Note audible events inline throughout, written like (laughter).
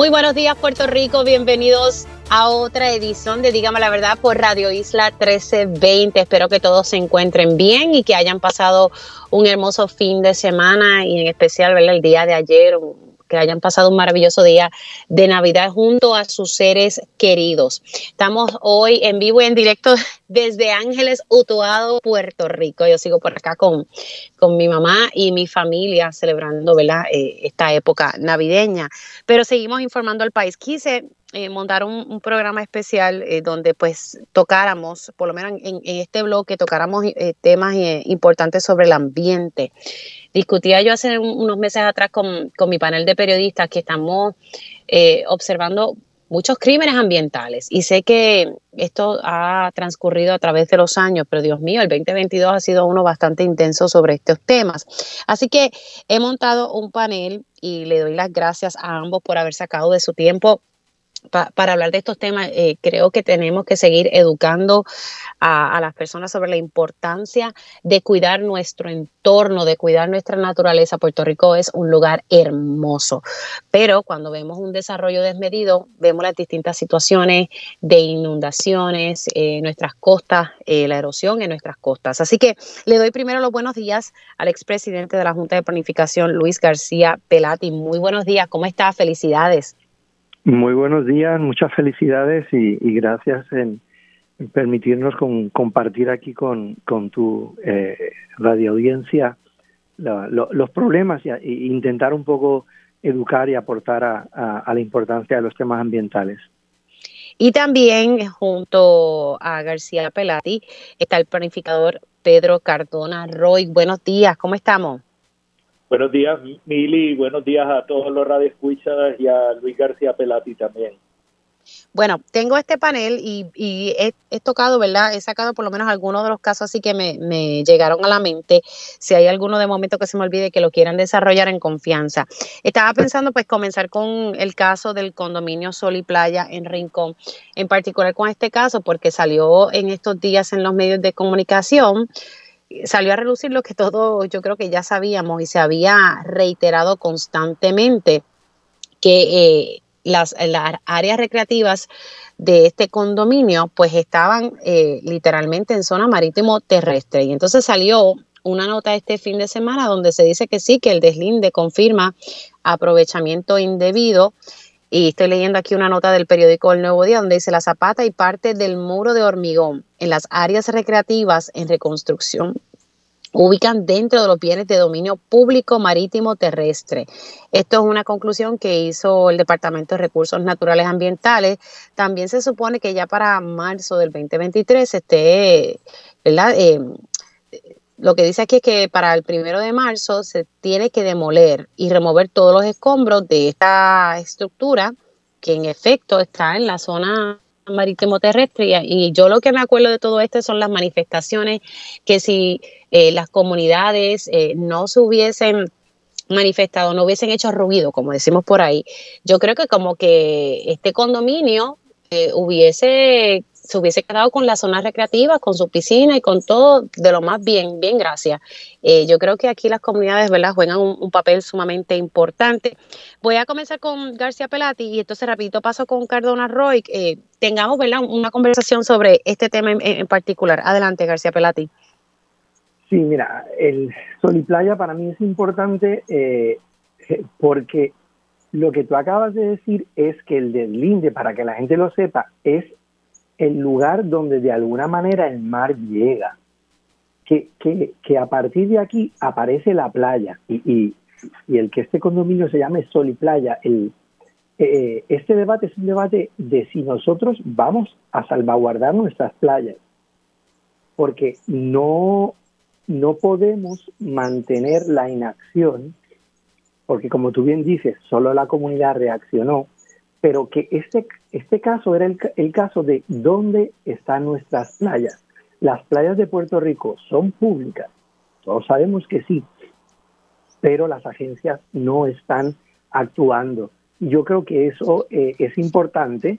Muy buenos días Puerto Rico, bienvenidos a otra edición de Dígame la Verdad por Radio Isla 1320. Espero que todos se encuentren bien y que hayan pasado un hermoso fin de semana y en especial el día de ayer, que hayan pasado un maravilloso día de Navidad junto a sus seres queridos. Estamos hoy en vivo y en directo desde Ángeles, Utuado, Puerto Rico. Yo sigo por acá con, con mi mamá y mi familia celebrando ¿verdad? Eh, esta época navideña. Pero seguimos informando al país. Quise eh, montar un, programa especial eh, donde pues tocáramos, por lo menos en, este bloque, tocáramos eh, temas importantes sobre el ambiente. Discutía yo hace unos meses atrás con, con mi panel de periodistas que estamos observando muchos crímenes ambientales y sé que esto ha transcurrido a través de los años, pero Dios mío, el 2022 ha sido uno bastante intenso sobre estos temas. Así que he montado un panel y le doy las gracias a ambos por haber sacado de su tiempo para hablar de estos temas, eh, creo que tenemos que seguir educando a, las personas sobre la importancia de cuidar nuestro entorno, de cuidar nuestra naturaleza. Puerto Rico es un lugar hermoso, pero cuando vemos un desarrollo desmedido, vemos las distintas situaciones de inundaciones, en nuestras costas, eh, la erosión en nuestras costas. Así que le doy primero los buenos días al expresidente de la Junta de Planificación, Luis García Pelati. Muy buenos días, ¿cómo está? Felicidades. Muy buenos días, muchas felicidades y, gracias en, permitirnos compartir aquí con, con tu eh, radio audiencia los problemas e intentar un poco educar y aportar a, la importancia de los temas ambientales. Y también junto a García Pelati está el planificador Pedro Cardona Roy. Buenos días, ¿cómo estamos? Buenos días, Mili, buenos días a todos los radioescuchas y a Luis García Pelati también. Bueno, tengo este panel y, he, tocado, ¿verdad? He sacado por lo menos algunos de los casos así que me, llegaron a la mente. Si hay alguno de momento que se me olvide que lo quieran desarrollar en confianza. Estaba pensando pues comenzar con el caso del condominio Sol y Playa en Rincón, en particular con este caso porque salió en estos días en los medios de comunicación salió a relucir lo que todos yo creo que ya sabíamos y se había reiterado constantemente que eh, las, áreas recreativas de este condominio pues estaban eh, literalmente en zona marítimo terrestre. Y entonces salió una nota este fin de semana donde se dice que sí, que el deslinde confirma aprovechamiento indebido y estoy leyendo aquí una nota del periódico El Nuevo Día donde dice la zapata y parte del muro de hormigón en las áreas recreativas en reconstrucción ubican dentro de los bienes de dominio público marítimo terrestre. Esto es una conclusión que hizo el Departamento de Recursos Naturales Ambientales. También se supone que ya para marzo del 2023 esté, ¿verdad? Eh, lo que dice aquí es que para el primero de marzo se tiene que demoler y remover todos los escombros de esta estructura que en efecto está en la zona marítimo terrestre. Y, yo lo que me acuerdo de todo esto son las manifestaciones que si eh, las comunidades eh, no se hubiesen manifestado, no hubiesen hecho ruido, como decimos por ahí, yo creo que como que este condominio eh, hubiese se hubiese quedado con la zona recreativa, con su piscina y con todo de lo más bien, bien, gracias. Eh, yo creo que aquí las comunidades, ¿verdad?, juegan un, papel sumamente importante. Voy a comenzar con García Pelati y entonces rapidito paso con Cardona Roy. Eh, tengamos, ¿verdad?, una conversación sobre este tema en, particular. Adelante, García Pelati. Sí, mira, el Sol y Playa para mí es importante eh, porque lo que tú acabas de decir es que el deslinde, para que la gente lo sepa, es el lugar donde de alguna manera el mar llega, que, que, a partir de aquí aparece la playa y, y, el que este condominio se llame Sol y Playa, el, eh, este debate es un debate de si nosotros vamos a salvaguardar nuestras playas, porque no, no podemos mantener la inacción, porque como tú bien dices, solo la comunidad reaccionó, pero que este, este caso era el, caso de dónde están nuestras playas. Las playas de Puerto Rico son públicas, todos sabemos que sí, pero las agencias no están actuando. Yo creo que eso eh, es importante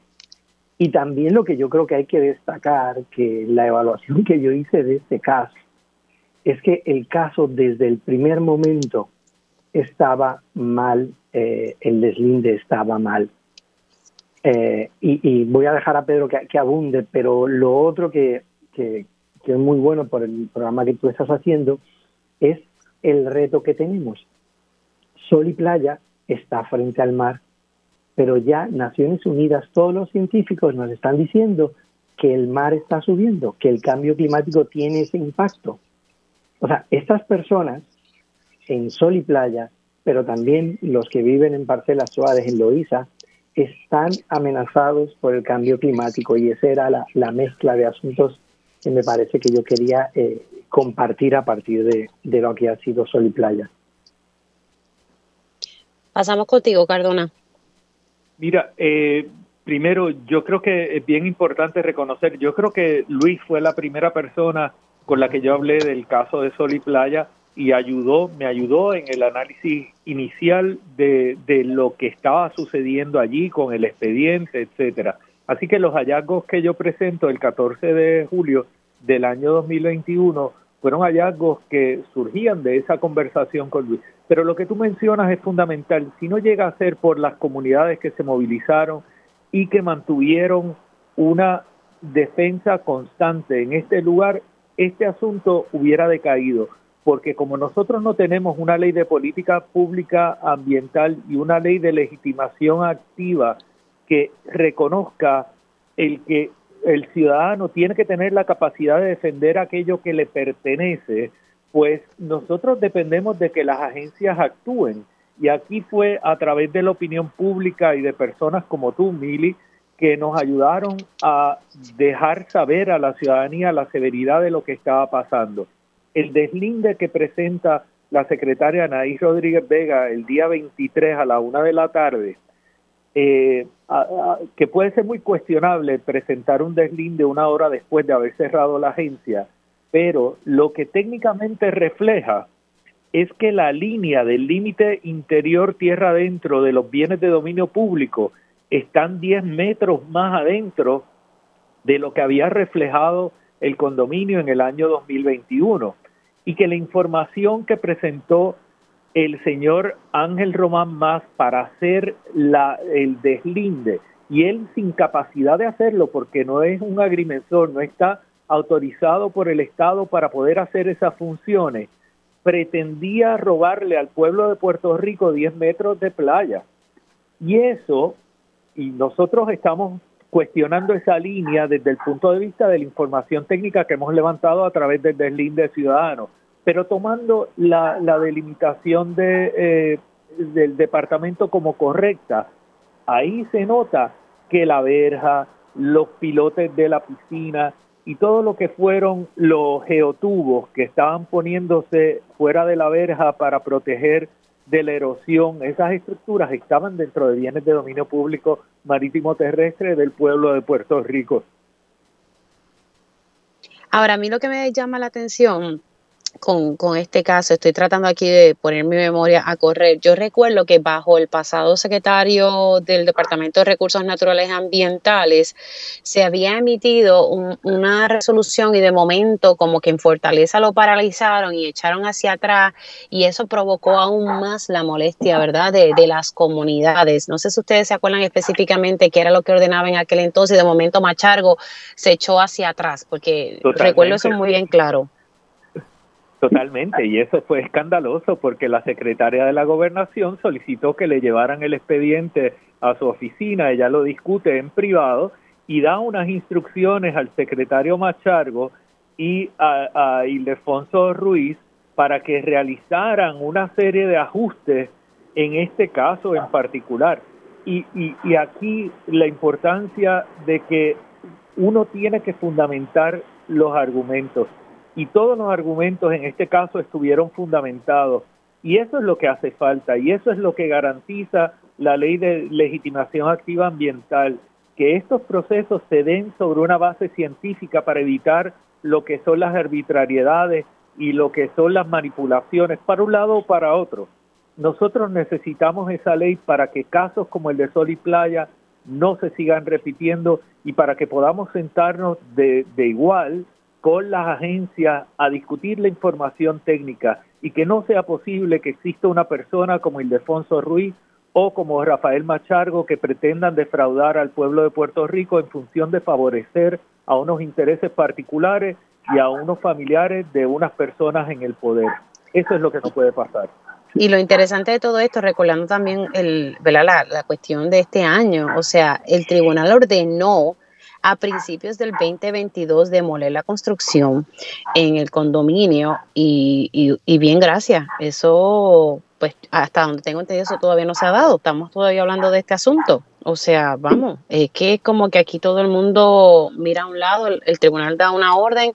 y también lo que yo creo que hay que destacar, que la evaluación que yo hice de este caso, es que el caso desde el primer momento estaba mal, eh, el deslinde estaba mal. Eh, y, voy a dejar a Pedro que, abunde, pero lo otro que, que, es muy bueno por el programa que tú estás haciendo es el reto que tenemos. Sol y playa está frente al mar, pero ya Naciones Unidas, todos los científicos nos están diciendo que el mar está subiendo, que el cambio climático tiene ese impacto. O sea, estas personas en sol y playa, pero también los que viven en parcelas suaves en Loíza, están amenazados por el cambio climático y esa era la, mezcla de asuntos que me parece que yo quería eh, compartir a partir de, de, lo que ha sido Sol y Playa. Pasamos contigo, Cardona. Mira, eh, primero yo creo que es bien importante reconocer, yo creo que Luis fue la primera persona con la que yo hablé del caso de Sol y Playa y ayudó, me ayudó en el análisis inicial de, de lo que estaba sucediendo allí con el expediente, etcétera. Así que los hallazgos que yo presento el 14 de julio del año 2021 fueron hallazgos que surgían de esa conversación con Luis. Pero lo que tú mencionas es fundamental. Si no llega a ser por las comunidades que se movilizaron y que mantuvieron una defensa constante en este lugar, este asunto hubiera decaído porque como nosotros no tenemos una ley de política pública ambiental y una ley de legitimación activa que reconozca el que el ciudadano tiene que tener la capacidad de defender aquello que le pertenece, pues nosotros dependemos de que las agencias actúen. Y aquí fue a través de la opinión pública y de personas como tú, Mili, que nos ayudaron a dejar saber a la ciudadanía la severidad de lo que estaba pasando el deslinde que presenta la secretaria Anaís Rodríguez Vega el día 23 a la una de la tarde, eh, que puede ser muy cuestionable presentar un deslinde una hora después de haber cerrado la agencia, pero lo que técnicamente refleja es que la línea del límite interior tierra adentro de los bienes de dominio público están 10 metros más adentro de lo que había reflejado el condominio en el año 2021 y que la información que presentó el señor Ángel Román Más para hacer la, el deslinde y él sin capacidad de hacerlo porque no es un agrimensor, no está autorizado por el Estado para poder hacer esas funciones, pretendía robarle al pueblo de Puerto Rico 10 metros de playa. Y eso, y nosotros estamos cuestionando esa línea desde el punto de vista de la información técnica que hemos levantado a través del deslinde ciudadano. Pero tomando la, delimitación de, eh, del departamento como correcta, ahí se nota que la verja, los pilotes de la piscina y todo lo que fueron los geotubos que estaban poniéndose fuera de la verja para proteger de la erosión, esas estructuras estaban dentro de bienes de dominio público marítimo terrestre del pueblo de Puerto Rico. Ahora, a mí lo que me llama la atención con, con, este caso, estoy tratando aquí de poner mi memoria a correr. Yo recuerdo que bajo el pasado secretario del Departamento de Recursos Naturales Ambientales se había emitido una resolución y de momento como que en Fortaleza lo paralizaron y echaron hacia atrás y eso provocó aún más la molestia, ¿verdad?, de, de las comunidades. No sé si ustedes se acuerdan específicamente qué era lo que ordenaba en aquel entonces y de momento Machargo se echó hacia atrás, porque recuerdo eso muy bien claro. Totalmente, y eso fue escandaloso porque la secretaria de la gobernación solicitó que le llevaran el expediente a su oficina, ella lo discute en privado y da unas instrucciones al secretario Machargo y a, Ildefonso Ruiz para que realizaran una serie de ajustes en este caso en particular. Y, y, y aquí la importancia de que uno tiene que fundamentar los argumentos y todos los argumentos en este caso estuvieron fundamentados. Y eso es lo que hace falta y eso es lo que garantiza la ley de legitimación activa ambiental, que estos procesos se den sobre una base científica para evitar lo que son las arbitrariedades y lo que son las manipulaciones para un lado o para otro. Nosotros necesitamos esa ley para que casos como el de Sol y Playa no se sigan repitiendo y para que podamos sentarnos de, de igual con las agencias a discutir la información técnica y que no sea posible que exista una persona como Ildefonso Ruiz o como Rafael Machargo que pretendan defraudar al pueblo de Puerto Rico en función de favorecer a unos intereses particulares y a unos familiares de unas personas en el poder. Eso es lo que no puede pasar. Y lo interesante de todo esto, recordando también el, La, la cuestión de este año, o sea, el tribunal ordenó a principios del 2022 demoler la construcción en el condominio y, y, bien, gracias. Eso, pues hasta donde tengo entendido, eso todavía no se ha dado. Estamos todavía hablando de este asunto. O sea, vamos, es que como que aquí todo el mundo mira a un lado, el, tribunal da una orden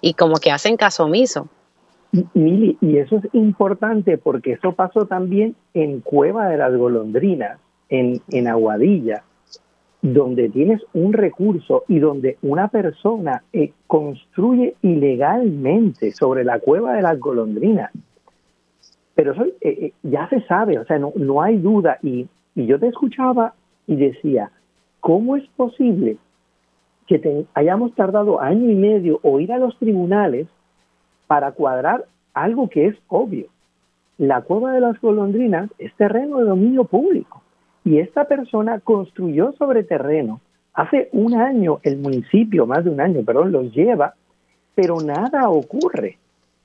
y como que hacen caso omiso. Y, y eso es importante porque eso pasó también en Cueva de las Golondrinas, en, en Aguadilla donde tienes un recurso y donde una persona eh, construye ilegalmente sobre la cueva de las golondrinas. Pero eso eh, eh, ya se sabe, o sea, no, no hay duda. Y, y, yo te escuchaba y decía, ¿cómo es posible que hayamos tardado año y medio o ir a los tribunales para cuadrar algo que es obvio? La cueva de las golondrinas es terreno de dominio público y esta persona construyó sobre terreno. Hace un año el municipio, más de un año, perdón, los lleva, pero nada ocurre.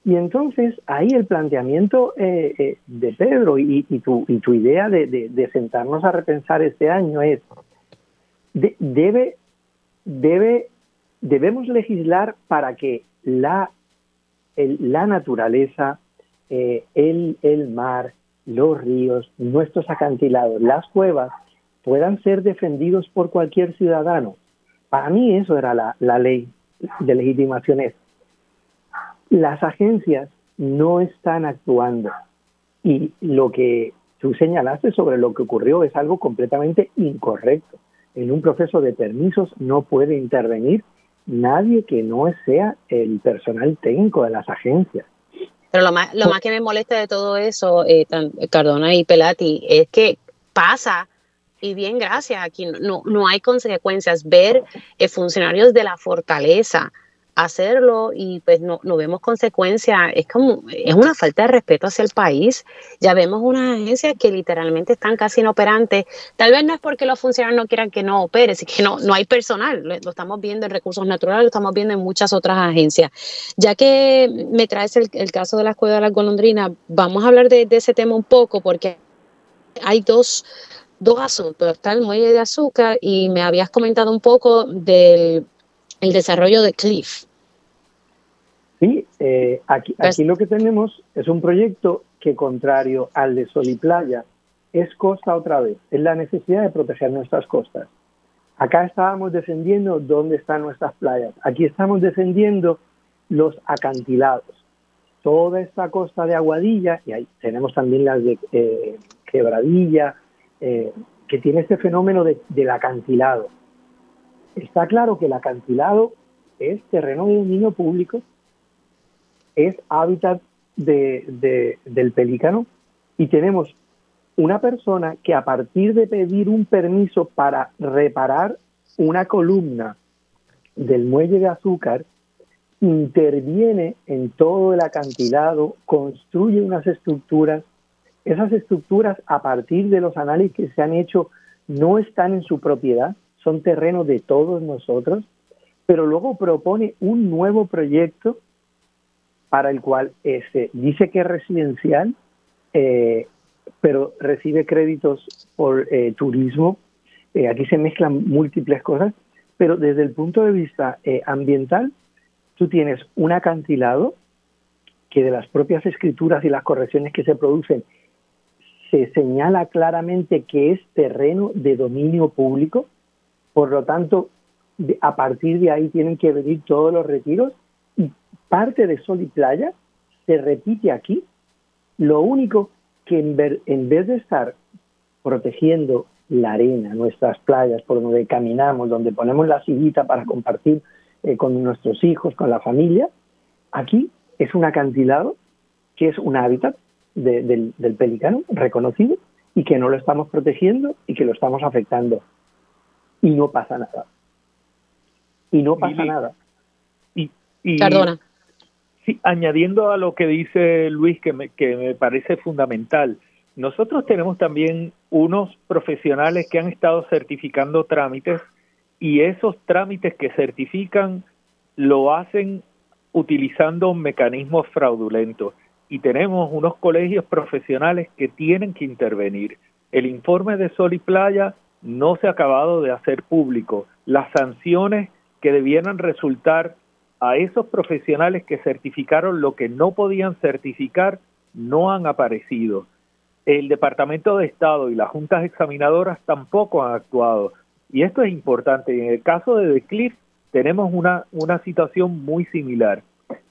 Y entonces ahí el planteamiento eh, eh, de Pedro y, tu, idea de, sentarnos a repensar este año es, debe, debe, debemos legislar para que la, la naturaleza, eh, el, el mar, los ríos, nuestros acantilados, las cuevas, puedan ser defendidos por cualquier ciudadano. Para mí eso era la, ley de legitimaciones. Las agencias no están actuando y lo que tú señalaste sobre lo que ocurrió es algo completamente incorrecto. En un proceso de permisos no puede intervenir nadie que no sea el personal técnico de las agencias. Pero lo más, lo más que me molesta de todo eso, eh, Cardona y Pelati, es que pasa y bien, gracias, aquí no, no hay consecuencias. Ver eh, funcionarios de la fortaleza hacerlo y pues no, no vemos consecuencias, es como, es una falta de respeto hacia el país. Ya vemos unas agencias que literalmente están casi inoperantes. Tal vez no es porque los funcionarios no quieran que no opere, es que no, no hay personal. Lo, estamos viendo en recursos naturales, lo estamos viendo en muchas otras agencias. Ya que me traes el, caso de la escuela de las golondrinas, vamos a hablar de, ese tema un poco porque hay dos, dos asuntos. Está el muelle de azúcar y me habías comentado un poco del el desarrollo de Cliff. Sí, eh, aquí, pues aquí lo que tenemos es un proyecto que contrario al de Sol y Playa es costa otra vez, es la necesidad de proteger nuestras costas. Acá estábamos defendiendo dónde están nuestras playas, aquí estamos defendiendo los acantilados. Toda esta costa de Aguadilla, y ahí tenemos también las de eh, Quebradilla, eh, que tiene este fenómeno del acantilado. Está claro que el acantilado es terreno de dominio público, es hábitat de, del pelícano y tenemos una persona que a partir de pedir un permiso para reparar una columna del muelle de azúcar, interviene en todo el acantilado, construye unas estructuras. Esas estructuras, a partir de los análisis que se han hecho, no están en su propiedad, son terrenos de todos nosotros, pero luego propone un nuevo proyecto para el cual dice que es residencial, eh, pero recibe créditos por eh, turismo. Eh, aquí se mezclan múltiples cosas, pero desde el punto de vista ambiental, tú tienes un acantilado que de las propias escrituras y las correcciones que se producen se señala claramente que es terreno de dominio público, por lo tanto, a partir de ahí tienen que venir todos los retiros y parte de sol y playa se repite aquí. Lo único que en, vez de estar protegiendo la arena, nuestras playas, por donde caminamos, donde ponemos la sillita para compartir eh, con nuestros hijos, con la familia, aquí es un acantilado que es un hábitat del, del pelicano reconocido y que no lo estamos protegiendo y que lo estamos afectando. Y no pasa nada. Y no pasa nada. Y, y Sí, añadiendo a lo que dice Luis, que me, que me parece fundamental, nosotros tenemos también unos profesionales que han estado certificando trámites y esos trámites que certifican lo hacen utilizando mecanismos fraudulentos y tenemos unos colegios profesionales que tienen que intervenir. El informe de Sol y Playa no se ha acabado de hacer público. Las sanciones que debieran resultar a esos profesionales que certificaron lo que no podían certificar no han aparecido. El Departamento de Estado y las juntas examinadoras tampoco han actuado. Y esto es importante. En el caso de The tenemos una, una situación muy similar.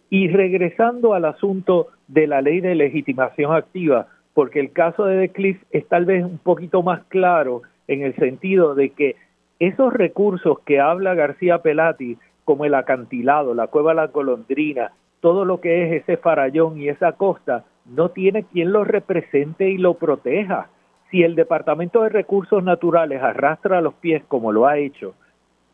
Y regresando al asunto de la ley de legitimación activa, porque el caso de The es tal vez un poquito más claro en el sentido de que esos recursos que habla García Pelati, como el acantilado, la cueva La Golondrina, todo lo que es ese farallón y esa costa, no tiene quien lo represente y lo proteja. Si el Departamento de Recursos Naturales arrastra los pies como lo ha hecho,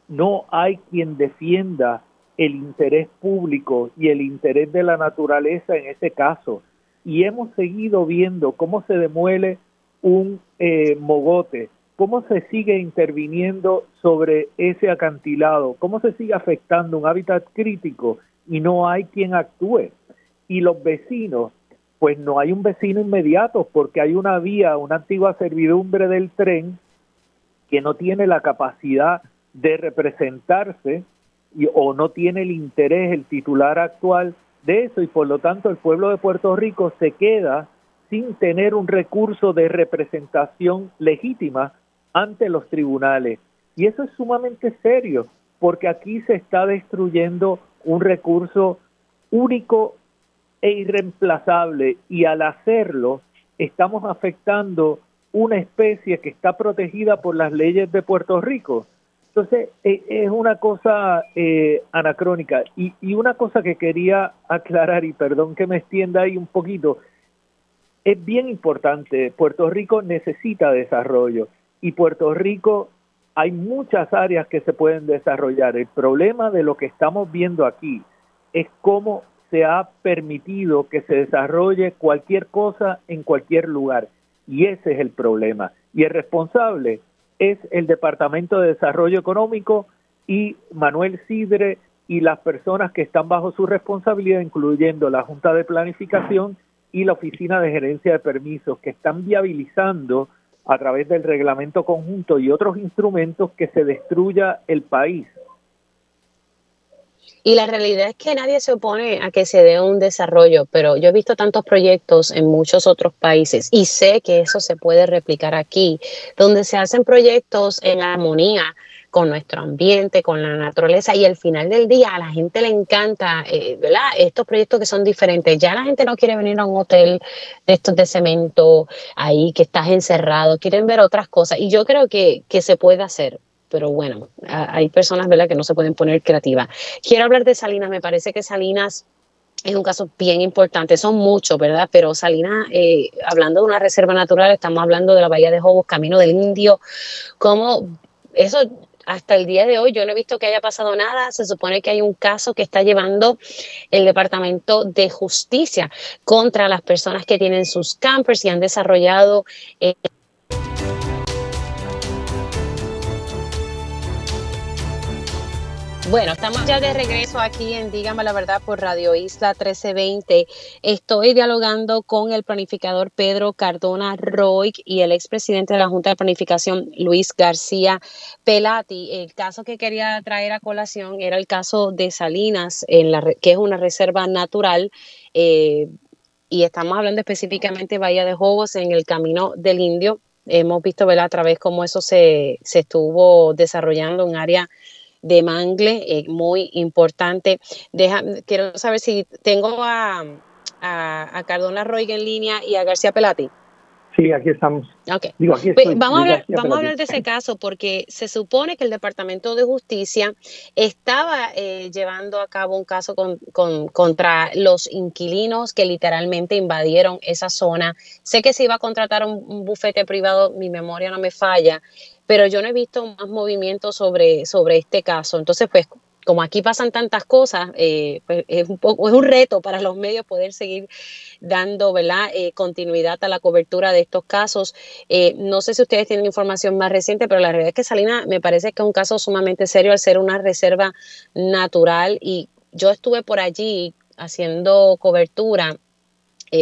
no hay quien defienda el interés público y el interés de la naturaleza en ese caso. Y hemos seguido viendo cómo se demuele un eh, mogote, cómo se sigue interviniendo sobre ese acantilado, cómo se sigue afectando un hábitat crítico y no hay quien actúe. Y los vecinos, pues no hay un vecino inmediato porque hay una vía, una antigua servidumbre del tren que no tiene la capacidad de representarse o no tiene el interés el titular actual de eso y por lo tanto el pueblo de Puerto Rico se queda sin tener un recurso de representación legítima ante los tribunales. Y eso es sumamente serio, porque aquí se está destruyendo un recurso único e irreemplazable y al hacerlo estamos afectando una especie que está protegida por las leyes de Puerto Rico entonces, e, es una cosa eh, anacrónica. Y, y, una cosa que quería aclarar, y perdón que me extienda ahí un poquito, es bien importante. Puerto Rico necesita desarrollo y Puerto Rico hay muchas áreas que se pueden desarrollar. El problema de lo que estamos viendo aquí es cómo se ha permitido que se desarrolle cualquier cosa en cualquier lugar. Y ese es el problema. Y el responsable es el Departamento de Desarrollo Económico y Manuel Sidre y las personas que están bajo su responsabilidad, incluyendo la Junta de Planificación y la Oficina de Gerencia de Permisos, que están viabilizando a través del reglamento conjunto y otros instrumentos que se destruya el país. Y la realidad es que nadie se opone a que se dé un desarrollo, pero yo he visto tantos proyectos en muchos otros países y sé que eso se puede replicar aquí, donde se hacen proyectos en armonía con nuestro ambiente, con la naturaleza y al final del día a la gente le encanta, eh, ¿verdad? Estos proyectos que son diferentes. Ya la gente no quiere venir a un hotel de estos de cemento ahí que estás encerrado, quieren ver otras cosas y yo creo que, que se puede hacer pero bueno, hay personas ¿verdad? que no se pueden poner creativas. Quiero hablar de Salinas, me parece que Salinas es un caso bien importante, son muchos, ¿verdad? Pero Salinas, eh, hablando de una reserva natural, estamos hablando de la Bahía de Jobos, Camino del Indio, como eso hasta el día de hoy yo no he visto que haya pasado nada. Se supone que hay un caso que está llevando el Departamento de Justicia contra las personas que tienen sus campers y han desarrollado eh, Bueno, estamos ya de regreso aquí en Dígame la Verdad por Radio Isla 1320. Estoy dialogando con el planificador Pedro Cardona Roy y el expresidente de la Junta de Planificación Luis García Pelati. El caso que quería traer a colación era el caso de Salinas, que es una reserva natural. Eh, y estamos hablando específicamente de Bahía de Jobos en el Camino del Indio. Hemos visto ¿verdad? a través cómo eso se, se estuvo desarrollando en área de mangle, eh, muy importante. Deja, quiero saber si tengo a, a, Cardona Roy en línea y a García Pelati. Sí, aquí estamos. Pues, vamos a hablar, vamos a hablar de ese caso porque se supone que el Departamento de Justicia estaba eh, llevando a cabo un caso con, contra los inquilinos que literalmente invadieron esa zona. Sé que se iba a contratar un, bufete privado, mi memoria no me falla, pero yo no he visto más movimiento sobre, sobre este caso. Entonces, pues como aquí pasan tantas cosas, eh, pues es, un reto para los medios poder seguir dando ¿verdad? Eh, continuidad a la cobertura de estos casos. Eh, no sé si ustedes tienen información más reciente, pero la realidad es que Salina me parece que es un caso sumamente serio al ser una reserva natural y yo estuve por allí haciendo cobertura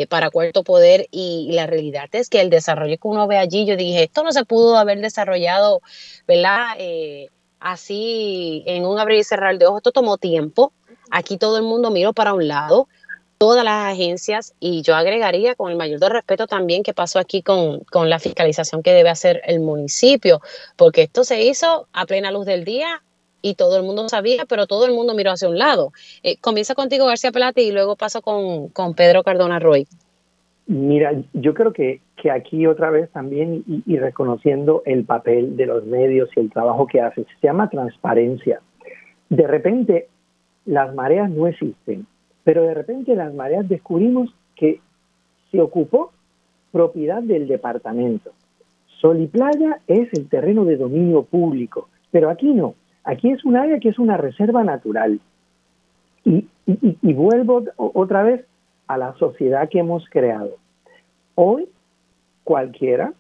para Cuarto Poder y, la realidad es que el desarrollo que uno ve allí, yo dije, esto no se pudo haber desarrollado, ¿verdad? Así en un abrir y cerrar de ojos. Esto tomó tiempo. Aquí todo el mundo miró para un lado, todas las agencias, y yo agregaría con el mayor de respeto también que pasó aquí con, la fiscalización que debe hacer el municipio, porque esto se hizo a plena luz del día y todo el mundo sabía, pero todo el mundo miró hacia un lado. Eh, comienza contigo, García Plata, y luego paso con, con Pedro Cardona Roy. Mira, yo creo que, que aquí otra vez también y, reconociendo el papel de los medios y el trabajo que hacen, se llama transparencia. De repente las mareas no existen, pero de repente las mareas descubrimos que se ocupó propiedad del departamento. Sol y playa es el terreno de dominio público, pero aquí no. Aquí es un área que es una reserva natural. Y, y vuelvo otra vez a la sociedad que hemos creado. Hoy cualquiera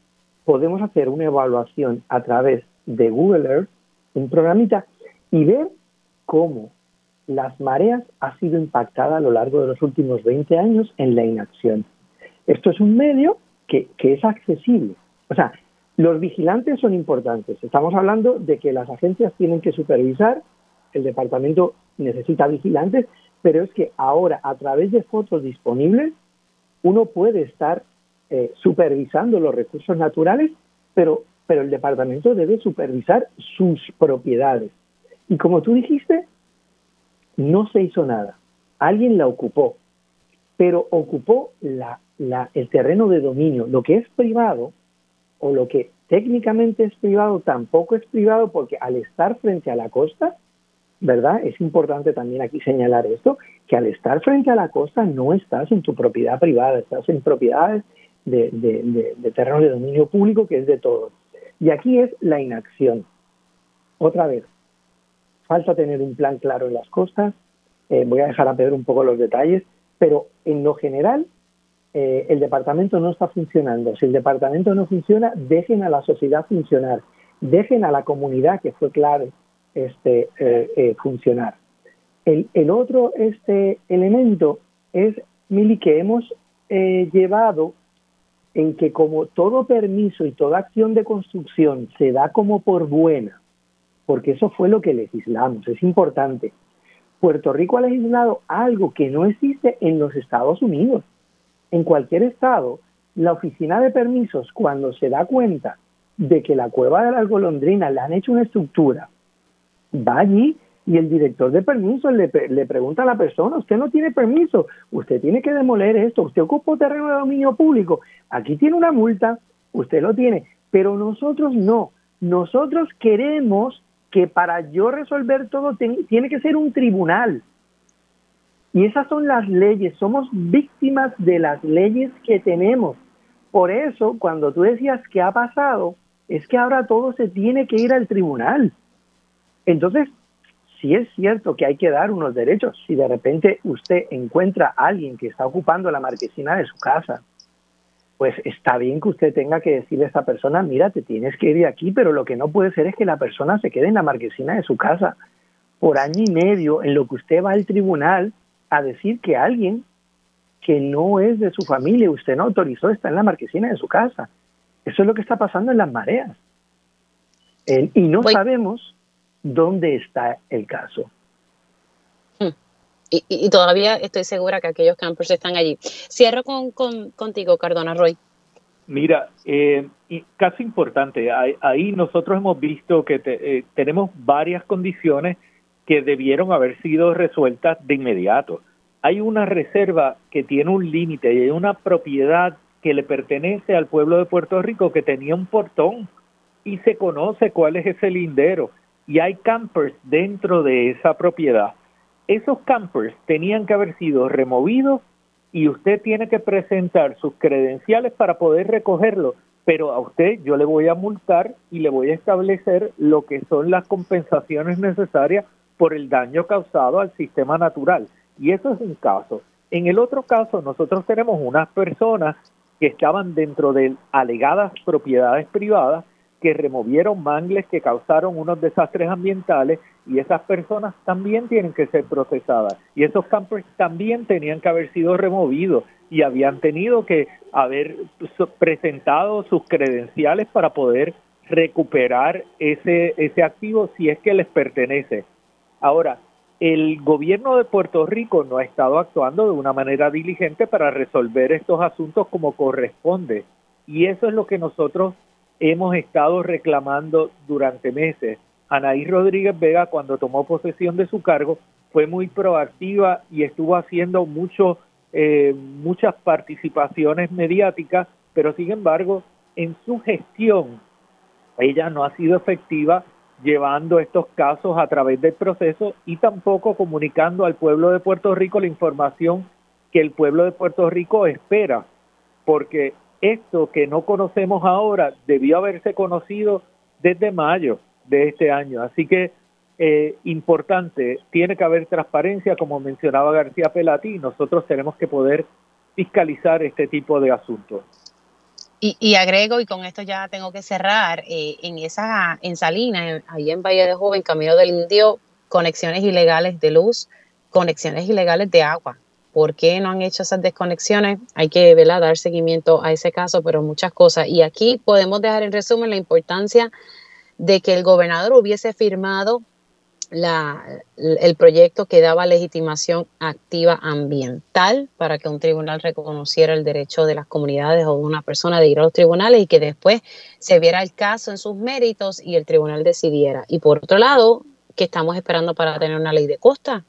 podemos hacer una evaluación a través de Google Earth, un programita, y ver cómo las mareas ha sido impactada a lo largo de los últimos 20 años en la inacción. Esto es un medio que, que es accesible. O sea, los vigilantes son importantes. Estamos hablando de que las agencias tienen que supervisar, el departamento necesita vigilantes, pero es que ahora a través de fotos disponibles uno puede estar eh, supervisando los recursos naturales, pero, pero el departamento debe supervisar sus propiedades. Y como tú dijiste, no se hizo nada. Alguien la ocupó, pero ocupó la, la, el terreno de dominio. Lo que es privado o lo que técnicamente es privado tampoco es privado porque al estar frente a la costa, ¿verdad? Es importante también aquí señalar esto, que al estar frente a la costa no estás en tu propiedad privada, estás en propiedades de, de, de, terreno de dominio público que es de todos. Y aquí es la inacción. Otra vez, falta tener un plan claro en las costas. Eh, voy a dejar a Pedro un poco los detalles, pero en lo general eh, el departamento no está funcionando. Si el departamento no funciona, dejen a la sociedad funcionar, dejen a la comunidad, que fue clave, este, eh, funcionar. El, el, otro este elemento es, Mili, que hemos llevado en que como todo permiso y toda acción de construcción se da como por buena, porque eso fue lo que legislamos, es importante. Puerto Rico ha legislado algo que no existe en los Estados Unidos. En cualquier estado, la oficina de permisos, cuando se da cuenta de que la cueva de las golondrinas le han hecho una estructura, va allí y el director de permiso le, le, pregunta a la persona, usted no tiene permiso, usted tiene que demoler esto, usted ocupó terreno de dominio público, aquí tiene una multa, usted lo tiene, pero nosotros no, nosotros queremos que para yo resolver todo tiene que ser un tribunal. Y esas son las leyes, somos víctimas de las leyes que tenemos. Por eso, cuando tú decías que ha pasado, es que ahora todo se tiene que ir al tribunal. Entonces, si es cierto que hay que dar unos derechos, si de repente usted encuentra a alguien que está ocupando la marquesina de su casa, pues está bien que usted tenga que decirle a esa persona, mira, te tienes que ir de aquí, pero lo que no puede ser es que la persona se quede en la marquesina de su casa por año y medio en lo que usted va al tribunal a decir que alguien que no es de su familia, usted no autorizó, está en la marquesina de su casa. Eso es lo que está pasando en las mareas. y no sabemos dónde está el caso. Hmm. Y, todavía estoy segura que aquellos campers están allí. Cierro con, contigo, Cardona Roy. Mira, eh, y casi importante, ahí, nosotros hemos visto que eh, tenemos varias condiciones que debieron haber sido resueltas de inmediato. Hay una reserva que tiene un límite y hay una propiedad que le pertenece al pueblo de Puerto Rico que tenía un portón y se conoce cuál es ese lindero y hay campers dentro de esa propiedad. Esos campers tenían que haber sido removidos y usted tiene que presentar sus credenciales para poder recogerlo, pero a usted yo le voy a multar y le voy a establecer lo que son las compensaciones necesarias por el daño causado al sistema natural. Y eso es un caso. En el otro caso, nosotros tenemos unas personas que estaban dentro de alegadas propiedades privadas que removieron mangles que causaron unos desastres ambientales y esas personas también tienen que ser procesadas y esos campos también tenían que haber sido removidos y habían tenido que haber presentado sus credenciales para poder recuperar ese, ese activo si es que les pertenece. Ahora, el gobierno de Puerto Rico no ha estado actuando de una manera diligente para resolver estos asuntos como corresponde. Y eso es lo que nosotros hemos estado reclamando durante meses. Anaí Rodríguez Vega, cuando tomó posesión de su cargo, fue muy proactiva y estuvo haciendo mucho, eh, muchas participaciones mediáticas, pero sin embargo, en su gestión, ella no ha sido efectiva llevando estos casos a través del proceso y tampoco comunicando al pueblo de Puerto Rico la información que el pueblo de Puerto Rico espera, porque esto que no conocemos ahora debió haberse conocido desde mayo de este año. Así que eh, importante, tiene que haber transparencia, como mencionaba García Pelati, y nosotros tenemos que poder fiscalizar este tipo de asuntos. Y, agrego, y con esto ya tengo que cerrar, eh, en esa, en Salinas, ahí en Valle de Joven, Camino del Indio, conexiones ilegales de luz, conexiones ilegales de agua. ¿Por qué no han hecho esas desconexiones? Hay que dar seguimiento a ese caso, pero muchas cosas. Y aquí podemos dejar en resumen la importancia de que el gobernador hubiese firmado el proyecto que daba legitimación activa ambiental para que un tribunal reconociera el derecho de las comunidades o de una persona de ir a los tribunales y que después se viera el caso en sus méritos y el tribunal decidiera. Y por otro lado, que estamos esperando para tener una ley de costa.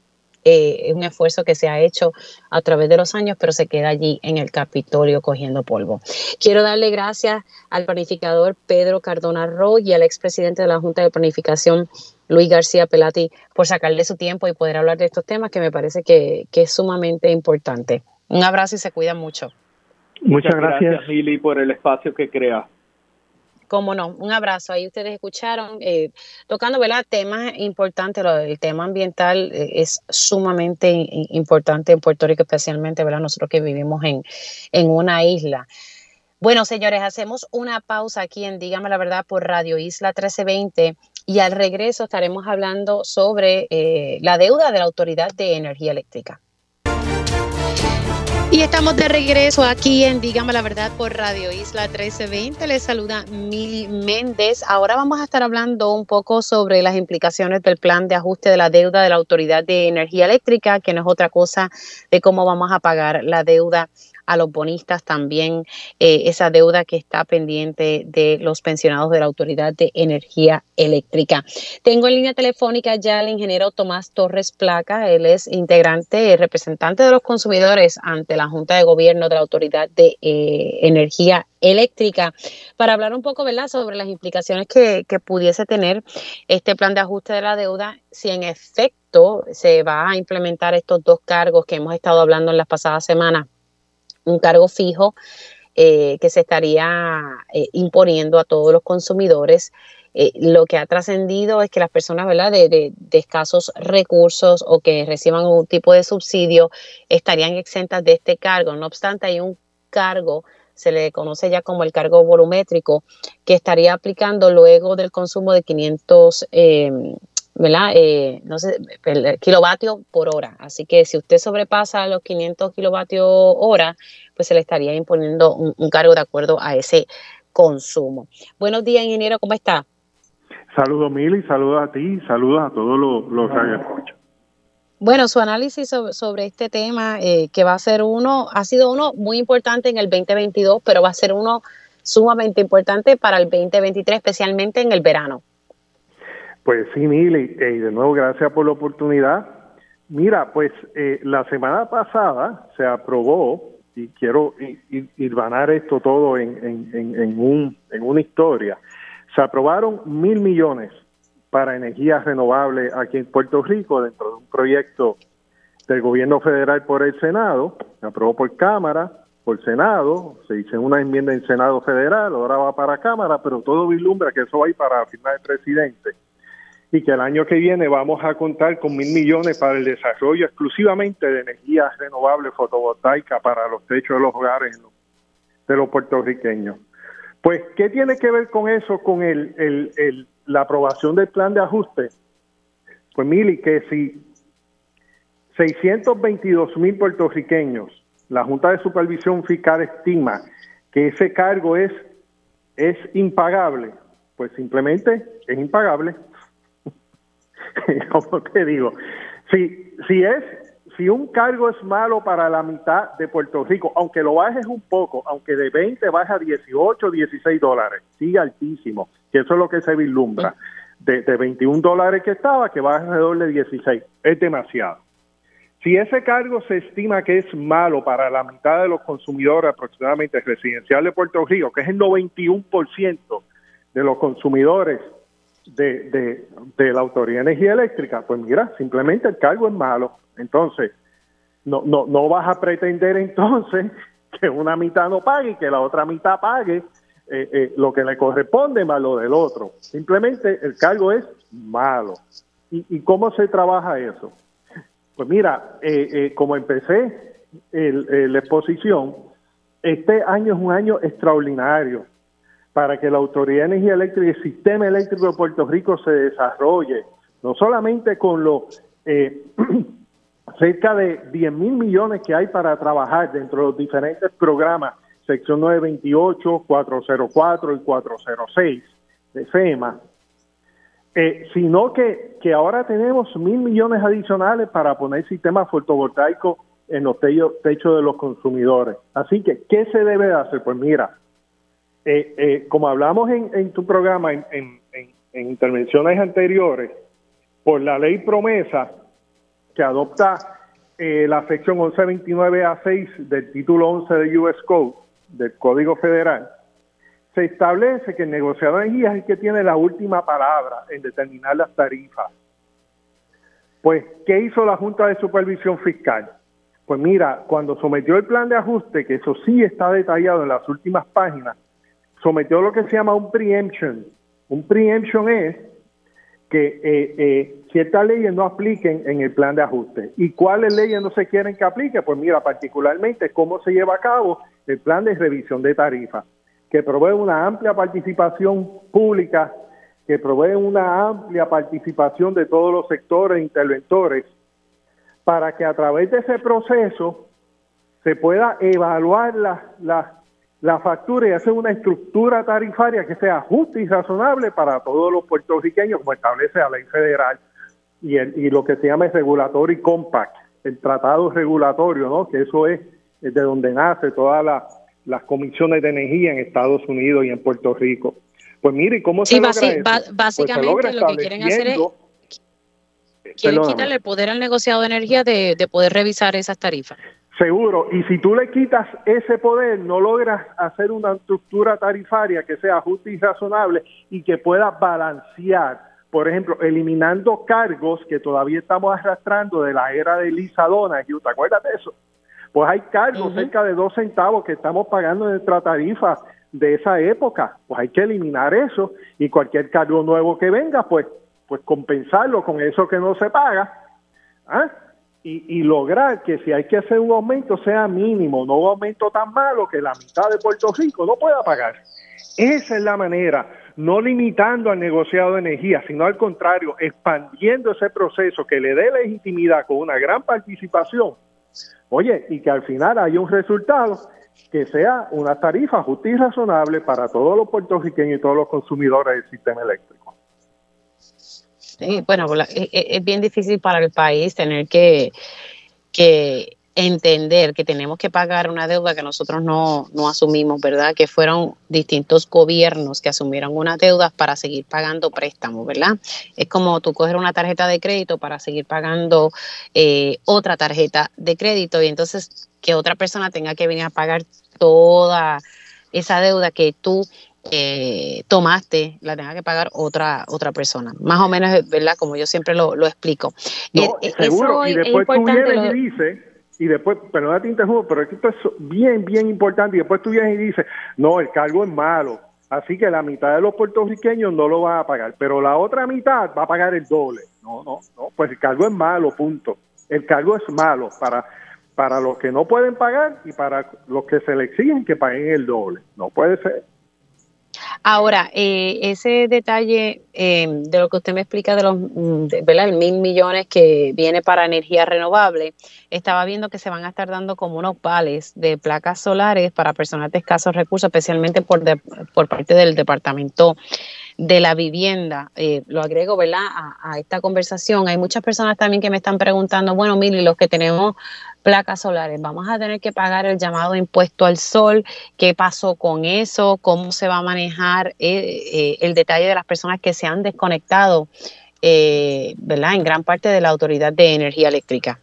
Eh, es un esfuerzo que se ha hecho a través de los años, pero se queda allí en el Capitolio cogiendo polvo. Quiero darle gracias al planificador Pedro Cardona Roy y al expresidente de la Junta de Planificación Luis García Pelati por sacarle su tiempo y poder hablar de estos temas que me parece que, es sumamente importante. Un abrazo y se cuida mucho. Muchas, gracias, Mili, por el espacio que crea. Cómo no, un abrazo. Ahí ustedes escucharon, eh, tocando ¿verdad? temas importantes, el tema ambiental eh, es sumamente importante en Puerto Rico, especialmente ¿verdad? nosotros que vivimos en, en una isla. Bueno, señores, hacemos una pausa aquí en Dígame la Verdad por Radio Isla 1320 y al regreso estaremos hablando sobre eh, la deuda de la Autoridad de Energía Eléctrica. Y estamos de regreso aquí en Dígame la Verdad por Radio Isla 1320. Les saluda Mili Méndez. Ahora vamos a estar hablando un poco sobre las implicaciones del plan de ajuste de la deuda de la Autoridad de Energía Eléctrica, que no es otra cosa de cómo vamos a pagar la deuda a los bonistas también eh, esa deuda que está pendiente de los pensionados de la Autoridad de Energía Eléctrica. Tengo en línea telefónica ya al ingeniero Tomás Torres Placa, él es integrante, representante de los consumidores ante la Junta de Gobierno de la Autoridad de eh, Energía eléctrica para hablar un poco ¿verdad? sobre las implicaciones que, pudiese tener este plan de ajuste de la deuda si en efecto se va a implementar estos dos cargos que hemos estado hablando en las pasadas semanas un cargo fijo eh, que se estaría eh, imponiendo a todos los consumidores. Eh, lo que ha trascendido es que las personas. De, de, escasos recursos o que reciban un tipo de subsidio estarían exentas de este cargo. No obstante, hay un cargo, se le conoce ya como el cargo volumétrico, que estaría aplicando luego del consumo de 500 ¿verdad? Eh, no sé, kilovatios por hora. Así que si usted sobrepasa los 500 kilovatios hora, pues se le estaría imponiendo un, cargo de acuerdo a ese consumo. Buenos días, ingeniero, ¿cómo está? Saludos, Mili, saludos a ti, saludos a todos los, los Bueno, su análisis sobre, este tema, eh, que va a ser uno, ha sido uno muy importante en el 2022, pero va a ser uno sumamente importante para el 2023, especialmente en el verano. Pues sí, Mili, y de nuevo gracias por la oportunidad. Mira, pues eh, la semana pasada se aprobó y quiero irvanar esto todo en, en, un, en una historia. Se aprobaron mil millones para energías renovables aquí en Puerto Rico dentro de un proyecto del gobierno federal por el Senado, se aprobó por Cámara, por Senado, se hizo una enmienda en Senado federal, ahora va para Cámara, pero todo vislumbra que eso va a para firmar el presidente y que el año que viene vamos a contar con mil millones para el desarrollo exclusivamente de energías renovables fotovoltaicas para los techos de los hogares de los puertorriqueños. Pues, ¿qué tiene que ver con eso, con el, la aprobación del plan de ajuste? Pues, Mili, que si 622 mil puertorriqueños, la Junta de Supervisión Fiscal estima que ese cargo es, es impagable, pues simplemente es impagable. (laughs) ¿Cómo te digo? Si, si es si un cargo es malo para la mitad de Puerto Rico, aunque lo bajes un poco, aunque de 20 baja a 18, 16 dólares, sigue altísimo, que eso es lo que se vislumbra. De, de 21 dólares que estaba, que baja alrededor de 16, es demasiado. Si ese cargo se estima que es malo para la mitad de los consumidores aproximadamente residenciales de Puerto Rico, que es el 91% de los consumidores de, de, la Autoridad de Energía Eléctrica, pues mira, simplemente el cargo es malo. Entonces, no, no, no vas a pretender entonces (laughs) que una mitad no pague y que la otra mitad pague eh, eh, lo que le corresponde más lo del otro. Simplemente el cargo es malo. ¿Y, y cómo se trabaja eso? Pues mira, eh, eh, como empecé el, la exposición, este año es un año extraordinario para que la Autoridad de Energía Eléctrica y el sistema eléctrico de Puerto Rico se desarrolle, no solamente con los eh, (clears throat) cerca de 10 mil millones que hay para trabajar dentro de los diferentes programas, sección 928, 404 y 406 de FEMA, eh, sino que, que ahora tenemos mil millones adicionales para poner sistemas fotovoltaicos en los techos, de los consumidores. Así que, ¿qué se debe de hacer? Pues mira, eh, eh, como hablamos en, en tu programa, en, en, en, intervenciones anteriores, por la ley promesa que adopta la sección 1129A6 del título 11 de US Code, del Código Federal, se establece que el negociador de energía es el que tiene la última palabra en determinar las tarifas. Pues, ¿qué hizo la Junta de Supervisión Fiscal? Pues mira, cuando sometió el plan de ajuste, que eso sí está detallado en las últimas páginas, sometió lo que se llama un preemption. Un preemption es que eh, eh, ciertas leyes no apliquen en el plan de ajuste. ¿Y cuáles leyes no se quieren que aplique? Pues mira, particularmente cómo se lleva a cabo el plan de revisión de tarifas que provee una amplia participación pública, que provee una amplia participación de todos los sectores interventores, para que a través de ese proceso se pueda evaluar la, la, la factura y hacer una estructura tarifaria que sea justa y razonable para todos los puertorriqueños, como establece la ley federal y, el, y lo que se llama el Regulatory Compact, el tratado regulatorio, ¿no? que eso es de donde nace toda la, las comisiones de energía en Estados Unidos y en Puerto Rico. Pues mire, ¿cómo se logra eso? Pues básicamente lo que quieren hacer es quieren quitarle el poder al negociado de energía de, poder revisar esas tarifas. Seguro, y si tú le quitas ese poder, no logras hacer una estructura tarifaria que sea justa y razonable y que pueda balancear, por ejemplo, eliminando cargos que todavía estamos arrastrando de la era de Lisa Donahue, ¿te acuerdas de eso? pues hay cargos cerca de dos centavos que estamos pagando en nuestra tarifa de esa época, pues hay que eliminar eso y cualquier cargo nuevo que venga, pues, pues compensarlo con eso que no se paga, ¿ah? Y, lograr que si hay que hacer un aumento sea mínimo, no un aumento tan malo que la mitad de Puerto Rico no pueda pagar. Esa es la manera, no limitando al negociado de energía, sino al contrario, expandiendo ese proceso que le dé legitimidad con una gran participación Oye, y que al final haya un resultado que sea una tarifa justa y razonable para todos los puertorriqueños y todos los consumidores del sistema eléctrico. Sí, bueno, es bien difícil para el país tener que, que entender que tenemos que pagar una deuda que nosotros no, no asumimos, ¿verdad? Que fueron distintos gobiernos que asumieron una deuda para seguir pagando préstamos, ¿verdad? Es como tú coger una tarjeta de crédito para seguir pagando eh, otra tarjeta de crédito y entonces que otra persona tenga que venir a pagar toda esa deuda que tú eh, tomaste, la tenga que pagar otra otra persona. Más o menos, ¿verdad? Como yo siempre lo, explico. No, eh, seguro, y después tú vienes y dices y después, perdón te interrumpo, pero esto es bien, bien importante, y después tú vienes y dices, no, el cargo es malo, así que la mitad de los puertorriqueños no lo van a pagar, pero la otra mitad va a pagar el doble. No, no, no, pues el cargo es malo, punto. El cargo es malo para, para los que no pueden pagar y para los que se le exigen que paguen el doble. No puede ser. Ahora, eh, ese detalle eh, de lo que usted me explica de los mm, ¿verdad? El mil millones que viene para energía renovable, estaba viendo que se van a estar dando como unos vales de placas solares para personas de escasos recursos, especialmente por, por parte del Departamento de la vivienda. Eh, lo agrego, ¿verdad? A, esta conversación. Hay muchas personas también que me están preguntando, bueno, Mili, los que tenemos placas solares, vamos a tener que pagar el llamado impuesto al sol. ¿Qué pasó con eso? ¿Cómo se va a manejar eh, eh, el detalle de las personas que se han desconectado, ¿verdad? En gran parte de la Autoridad de Energía Eléctrica.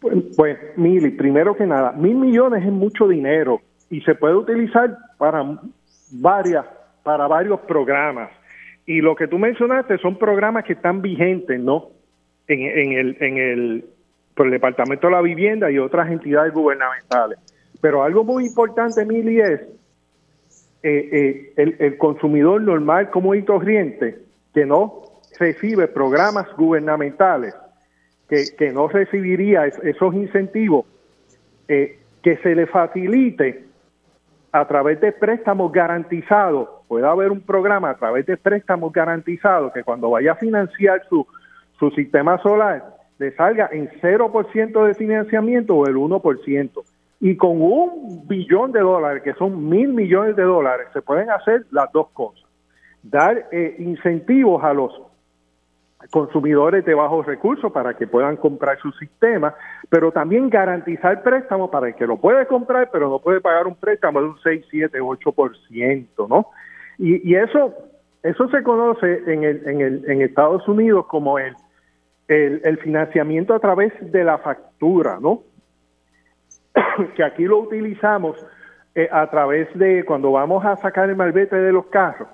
Pues, pues, Mili, primero que nada, mil millones es mucho dinero y se puede utilizar para varias para varios programas. Y lo que tú mencionaste son programas que están vigentes, ¿no? En, el, en el, por el Departamento de la Vivienda y otras entidades gubernamentales. Pero algo muy importante, Mili, es eh, eh, el, consumidor normal, como y corriente, que no recibe programas gubernamentales, que, que no recibiría esos incentivos, eh, que se le facilite a través de préstamos garantizados, puede haber un programa a través de préstamos garantizados que cuando vaya a financiar su, su sistema solar, le salga en 0% de financiamiento o el 1%. Y con un billón de dólares, que son mil millones de dólares, se pueden hacer las dos cosas. Dar eh, incentivos a los consumidores de bajos recursos para que puedan comprar su sistema, pero también garantizar préstamos para el que lo puede comprar, pero no puede pagar un préstamo de un 6, 7, 8%, ¿no? Y, y eso eso se conoce en, el, en, el, en Estados Unidos como el, el, financiamiento a través de la factura, ¿no? (coughs) que aquí lo utilizamos eh, a través de cuando vamos a sacar el malvete de los carros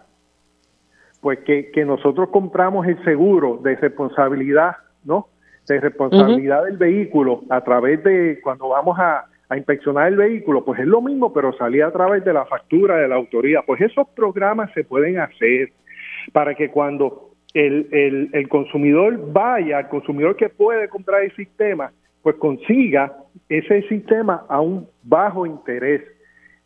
pues que, que nosotros compramos el seguro de responsabilidad, ¿no? De responsabilidad del vehículo a través de cuando vamos a, a, inspeccionar el vehículo, pues es lo mismo, pero salía a través de la factura de la autoridad. Pues esos programas se pueden hacer para que cuando el, el, el consumidor vaya, el consumidor que puede comprar el sistema, pues consiga ese sistema a un bajo interés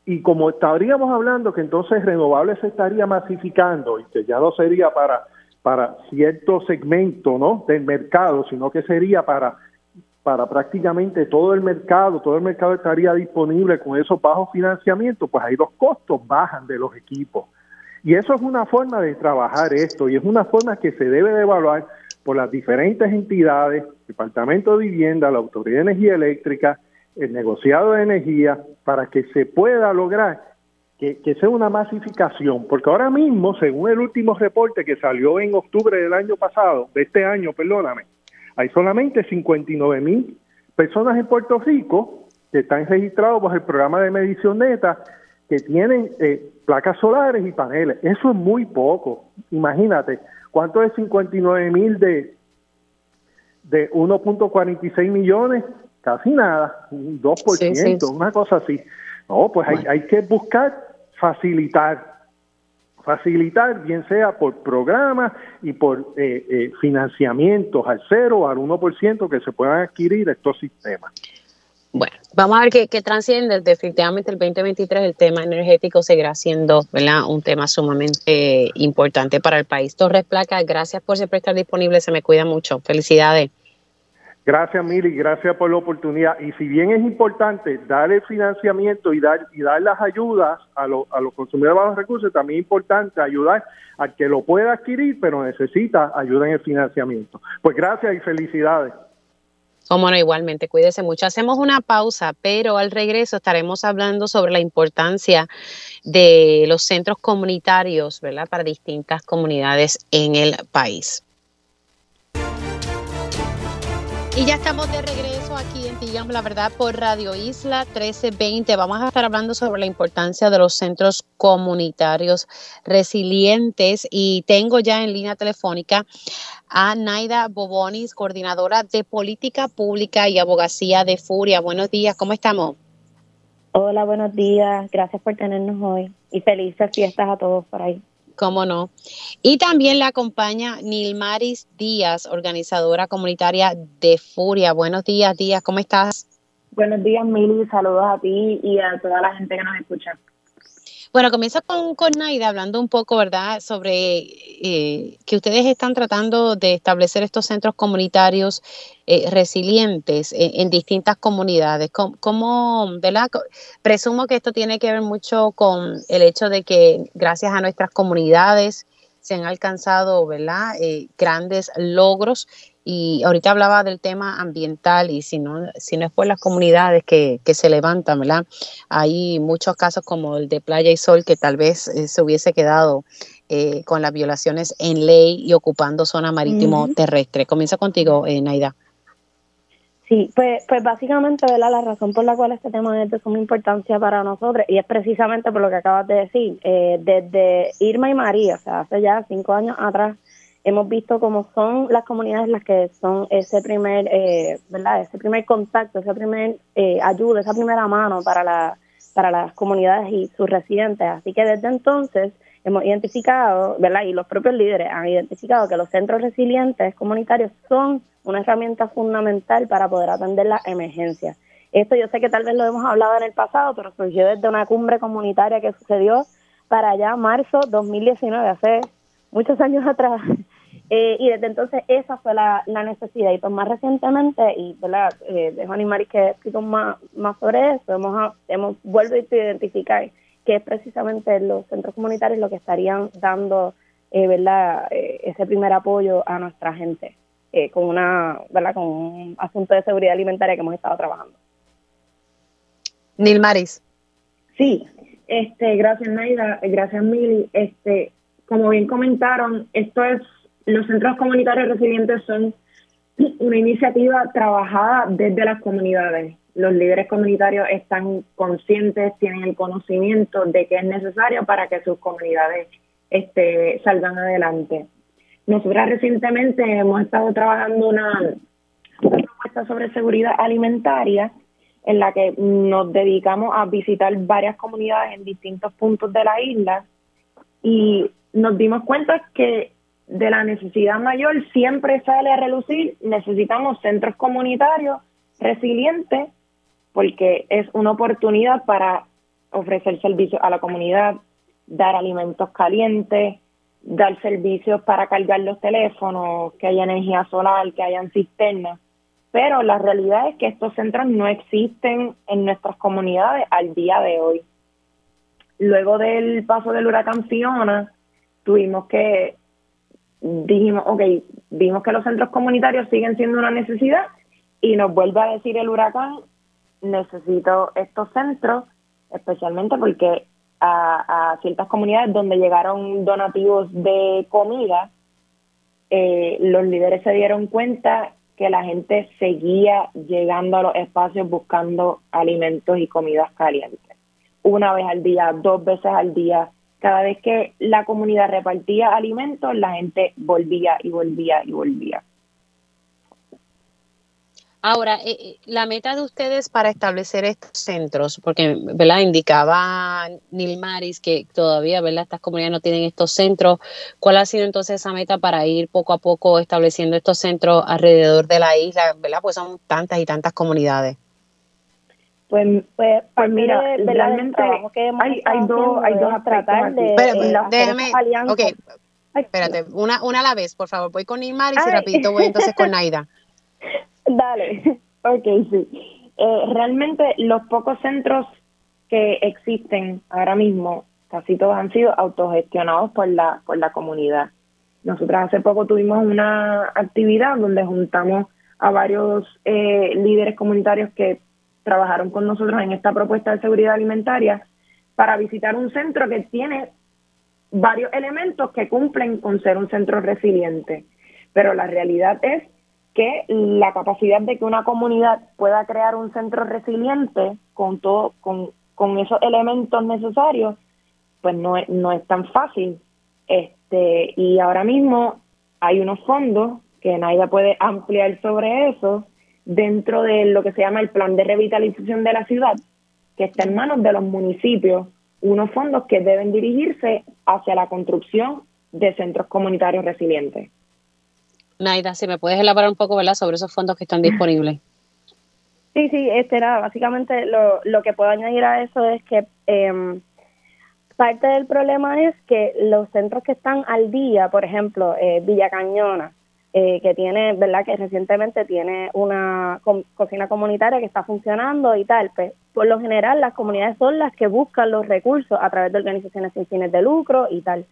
y como estaríamos hablando que entonces renovables se estaría masificando y que ya no sería para, para cierto segmento ¿no? del mercado, sino que sería para, para prácticamente todo el mercado, todo el mercado estaría disponible con esos bajos financiamientos, pues ahí los costos bajan de los equipos. Y eso es una forma de trabajar esto y es una forma que se debe de evaluar por las diferentes entidades, Departamento de Vivienda, la Autoridad de Energía Eléctrica, el negociado de energía para que se pueda lograr que, sea una masificación, porque ahora mismo, según el último reporte que salió en octubre del año pasado, de este año, perdóname, hay solamente 59 mil personas en Puerto Rico que están registrados por el programa de medición neta que tienen eh, placas solares y paneles. Eso es muy poco. Imagínate, ¿cuánto es 59 mil de, de 1.46 millones? casi nada, un 2%, una cosa así. No, pues hay, hay que buscar facilitar facilitar, bien sea por programas y por eh, eh, financiamientos al cero, al 1% que se puedan adquirir estos sistemas. Bueno, vamos a ver qué, transciende. Definitivamente el 2023 el tema energético seguirá siendo ¿verdad? un tema sumamente importante para el país. Torres Placa, gracias por siempre estar disponible. Se me cuida mucho. Felicidades. Gracias, Mili, gracias por la oportunidad. Y si bien es importante dar el financiamiento y dar, y dar las ayudas a, a los consumidores de bajos recursos, también es importante ayudar al que lo pueda adquirir, pero necesita ayuda en el financiamiento. Pues gracias y felicidades. Como no, igualmente, cuídese mucho. Hacemos una pausa, pero al regreso estaremos hablando sobre la importancia de los centros comunitarios, ¿verdad? Para distintas comunidades en el país. Y ya estamos de regreso aquí Digamos la Verdad por Radio Isla 1320. Vamos a estar hablando sobre la importancia de los centros comunitarios resilientes y tengo ya en línea telefónica a Naida Bobonis, coordinadora de política pública y abogacía de Furia. Buenos días, ¿cómo estamos? Hola, buenos días. Gracias por tenernos hoy y felices fiestas a todos por ahí. Cómo no. Y también la acompaña Nilmaris Díaz, organizadora comunitaria de Furia. Buenos días, Díaz, ¿cómo estás? Buenos días, Mili. Saludos a ti y a toda la gente que nos escucha. Bueno, comienzo con, con Naida hablando un poco, ¿verdad?, sobre eh, que ustedes están tratando de establecer estos centros comunitarios eh, resilientes en, distintas comunidades. ¿Cómo, ¿verdad? Presumo que esto tiene que ver mucho con el hecho de que gracias a nuestras comunidades se han alcanzado, ¿verdad?, eh, grandes logros y ahorita hablaba del tema ambiental y si no, si no es por las comunidades que, que se levantan, ¿verdad? Hay muchos casos como el de Playa y Sol que tal vez eh, se hubiese quedado eh, con las violaciones en ley y ocupando zona marítimo terrestre. Comienza contigo, eh, Naida. Sí, pues, pues básicamente ¿verdad? la razón por la cual este tema es de suma importancia para nosotros y es precisamente por lo que acabas de decir, desde Irma y María, o sea, hace ya cinco años atrás, hemos visto cómo son las comunidades las que son ese primer, eh, ¿verdad? Ese primer contacto, esa primer eh, ayuda, esa primera mano para, la, para las comunidades y sus residentes. Así que desde entonces hemos identificado, ¿verdad? Y los propios líderes han identificado que los centros resilientes comunitarios son una herramienta fundamental para poder atender las emergencias. Esto yo sé que tal vez lo hemos hablado en el pasado, pero surgió desde una cumbre comunitaria que sucedió para allá marzo 2019, hace muchos años atrás, eh, y desde entonces esa fue la, necesidad. Y pues más recientemente, y ¿verdad? Eh, de Juan y Mari que escrito más, más sobre eso, hemos, hemos vuelto a identificar que es precisamente los centros comunitarios lo que estarían dando eh, ¿verdad? Eh, ese primer apoyo a nuestra gente con una ¿verdad? con un asunto de seguridad alimentaria que hemos estado trabajando. Nilmaris. Sí, este, gracias Naida, gracias Mili. Este, como bien comentaron, esto es los centros comunitarios resilientes son una iniciativa trabajada desde las comunidades. Los líderes comunitarios están conscientes, tienen el conocimiento de que es necesario para que sus comunidades este, salgan adelante. Nosotras recientemente hemos estado trabajando una, una propuesta sobre seguridad alimentaria en la que nos dedicamos a visitar varias comunidades en distintos puntos de la isla y nos dimos cuenta que de la necesidad mayor siempre sale a relucir, necesitamos centros comunitarios resilientes porque es una oportunidad para ofrecer servicios a la comunidad, dar alimentos calientes, dar servicios para cargar los teléfonos, que haya energía solar, que hayan cisternas. Pero la realidad es que estos centros no existen en nuestras comunidades al día de hoy. Luego del paso del huracán Fiona, tuvimos que dijimos, ok, vimos que los centros comunitarios siguen siendo una necesidad y nos vuelve a decir el huracán, necesito estos centros, especialmente porque a, ciertas comunidades donde llegaron donativos de comida, eh, los líderes se dieron cuenta que la gente seguía llegando a los espacios buscando alimentos y comidas calientes. Una vez al día, dos veces al día, cada vez que la comunidad repartía alimentos, la gente volvía y volvía y volvía. Ahora, eh, eh, la meta de ustedes para establecer estos centros, porque ¿verdad? indicaba Nilmaris que todavía ¿verdad? estas comunidades no tienen estos centros, ¿cuál ha sido entonces esa meta para ir poco a poco estableciendo estos centros alrededor de la isla? ¿verdad? Pues son tantas y tantas comunidades. Pues, pues, pues mira, realmente hay, hay, dos, hay dos tratar de, déjame, okay. espérate, una, una a la vez, por favor. Voy con Nilmar y si rapidito voy entonces con Naida. (laughs) Dale, (laughs) ok, sí. Eh, realmente los pocos centros que existen ahora mismo, casi todos han sido autogestionados por la, por la comunidad. Nosotros hace poco tuvimos una actividad donde juntamos a varios eh, líderes comunitarios que trabajaron con nosotros en esta propuesta de seguridad alimentaria para visitar un centro que tiene varios elementos que cumplen con ser un centro resiliente. Pero la realidad es que la capacidad de que una comunidad pueda crear un centro resiliente con todo, con, esos elementos necesarios, pues no es, no es tan fácil. Este, y ahora mismo hay unos fondos que Naida puede ampliar sobre eso, dentro de lo que se llama el plan de revitalización de la ciudad, que está en manos de los municipios, unos fondos que deben dirigirse hacia la construcción de centros comunitarios resilientes. Naida, si me puedes elaborar un poco ¿verdad? sobre esos fondos que están disponibles. Sí, sí, este, nada, básicamente lo, lo que puedo añadir a eso es que eh, parte del problema es que los centros que están al día, por ejemplo, eh, Villa Cañona, eh, que tiene, ¿verdad? Que recientemente tiene una cocina comunitaria que está funcionando y tal. Pues, por lo general, las comunidades son las que buscan los recursos a través de organizaciones sin fines de lucro y tal.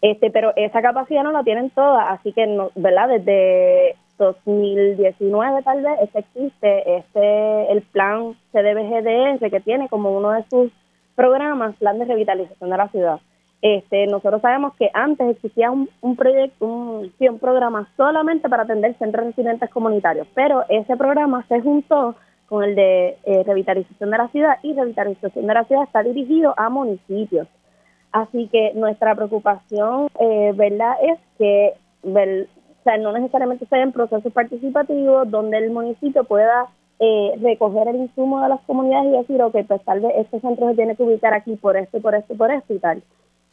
Este, pero esa capacidad no la tienen todas, así que, no, ¿verdad? Desde 2019 tal vez este existe este el plan CDBGDS que tiene como uno de sus programas plan de revitalización de la ciudad este, nosotros sabemos que antes existía un, proyecto, un, programa solamente para atender centros residentes comunitarios, pero ese programa se juntó con el de eh, revitalización de la ciudad y revitalización de la ciudad está dirigido a municipios. Así que nuestra preocupación, eh, ¿verdad?, es que o sea, no necesariamente sea en procesos participativos donde el municipio pueda eh, recoger el insumo de las comunidades y decir, ok, pues tal vez este centro se tiene que ubicar aquí por esto, por esto, por esto y tal.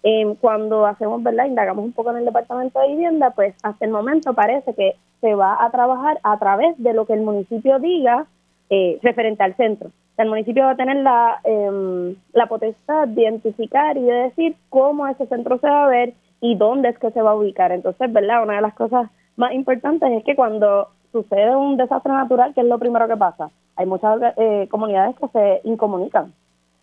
Eh, cuando hacemos, ¿verdad? Indagamos un poco en el Departamento de Vivienda, pues hasta el momento parece que se va a trabajar a través de lo que el municipio diga eh, referente al centro. El municipio va a tener la, eh, la potestad de identificar y de decir cómo ese centro se va a ver y dónde es que se va a ubicar. Entonces, ¿verdad? Una de las cosas más importantes es que cuando sucede un desastre natural, que es lo primero que pasa, hay muchas eh, comunidades que se incomunican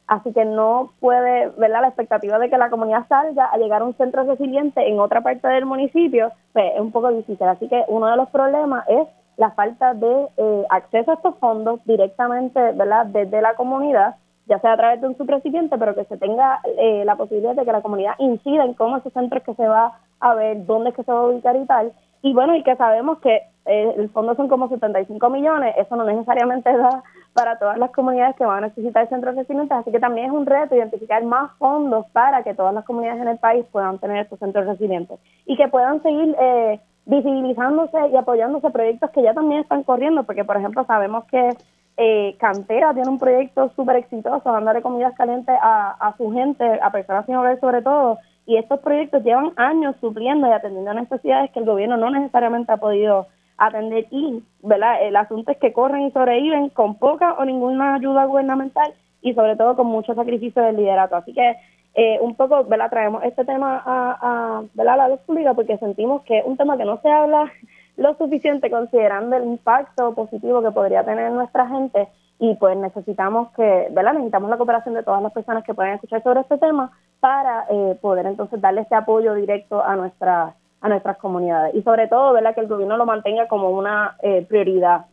Así que no puede, ¿verdad? La expectativa de que la comunidad salga a llegar a un centro resiliente en otra parte del municipio, pues es un poco difícil. Así que uno de los problemas es la falta de eh, acceso a estos fondos directamente, ¿verdad? Desde la comunidad, ya sea a través de un subrecipient, pero que se tenga eh, la posibilidad de que la comunidad incida en cómo esos centros que se va a ver, dónde es que se va a ubicar y tal. Y bueno, y que sabemos que eh, el fondo son como 75 millones, eso no necesariamente da para todas las comunidades que van a necesitar centros resilientes, así que también es un reto identificar más fondos para que todas las comunidades en el país puedan tener estos centros resilientes y que puedan seguir eh, visibilizándose y apoyándose proyectos que ya también están corriendo, porque por ejemplo sabemos que eh, Cantera tiene un proyecto súper exitoso, dándole comidas calientes a, a su gente, a personas sin hogar sobre todo, y estos proyectos llevan años supliendo y atendiendo necesidades que el gobierno no necesariamente ha podido atender y, ¿verdad? El asunto es que corren y sobreviven con poca o ninguna ayuda gubernamental y sobre todo con mucho sacrificio del liderato. Así que eh, un poco, ¿verdad? Traemos este tema a, a, la luz pública porque sentimos que es un tema que no se habla (laughs) lo suficiente considerando el impacto positivo que podría tener nuestra gente y pues necesitamos que, ¿verdad? Necesitamos la cooperación de todas las personas que puedan escuchar sobre este tema para eh, poder entonces darle este apoyo directo a nuestra a nuestras comunidades y sobre todo verdad que el gobierno lo mantenga como una eh, prioridad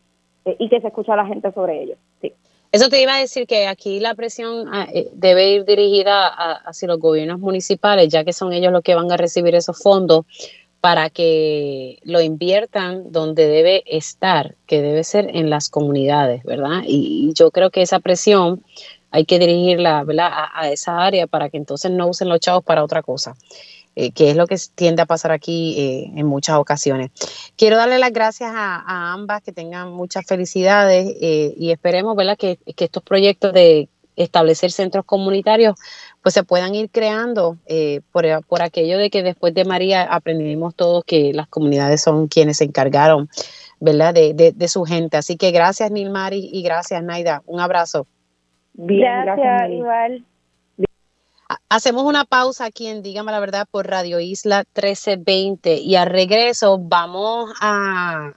eh, y que se escuche a la gente sobre ello sí eso te iba a decir que aquí la presión ah, eh, debe ir dirigida hacia los gobiernos municipales ya que son ellos los que van a recibir esos fondos para que lo inviertan donde debe estar, que debe ser en las comunidades, ¿verdad? Y yo creo que esa presión hay que dirigirla ¿verdad? A, a, esa área para que entonces no usen los chavos para otra cosa. Eh, que es lo que tiende a pasar aquí eh, en muchas ocasiones. Quiero darle las gracias a, ambas, que tengan muchas felicidades eh, y esperemos ¿verdad? Que, estos proyectos de establecer centros comunitarios pues se puedan ir creando por, aquello de que después de María aprendimos todos que las comunidades son quienes se encargaron ¿verdad? De, de, su gente. Así que gracias Nilmari y gracias Naida. Un abrazo. gracias, igual. Hacemos una pausa aquí en Dígame la Verdad por Radio Isla 1320 y al regreso vamos a,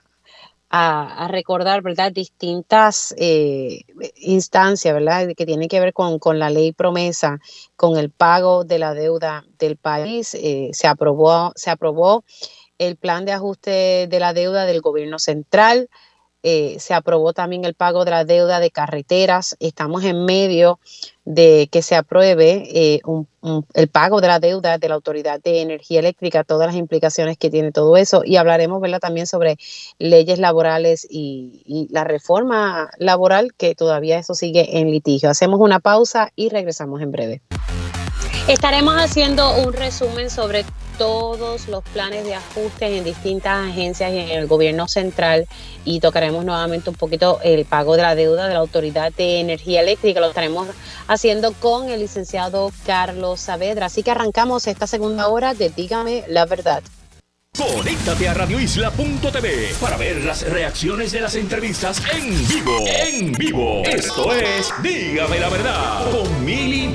a, recordar, ¿verdad? Distintas eh, instancias, ¿verdad? Que tienen que ver con, con, la ley promesa, con el pago de la deuda del país. Eh, se, aprobó, se aprobó el plan de ajuste de la deuda del gobierno central. Eh, se aprobó también el pago de la deuda de carreteras. Estamos en medio de que se apruebe eh, el pago de la deuda de la Autoridad de Energía Eléctrica, todas las implicaciones que tiene todo eso. Y hablaremos ¿verdad? también sobre leyes laborales y, y la reforma laboral, que todavía eso sigue en litigio. Hacemos una pausa y regresamos en breve. Estaremos haciendo un resumen sobre todos los planes de ajustes en distintas agencias y en el gobierno central y tocaremos nuevamente un poquito el pago de la deuda de la Autoridad de Energía Eléctrica. Lo estaremos haciendo con el licenciado Carlos Saavedra. Así que arrancamos esta segunda hora de Dígame la verdad. Conéctate a radioisla.tv para ver las reacciones de las entrevistas en vivo. En vivo. Esto es Dígame la verdad con Mili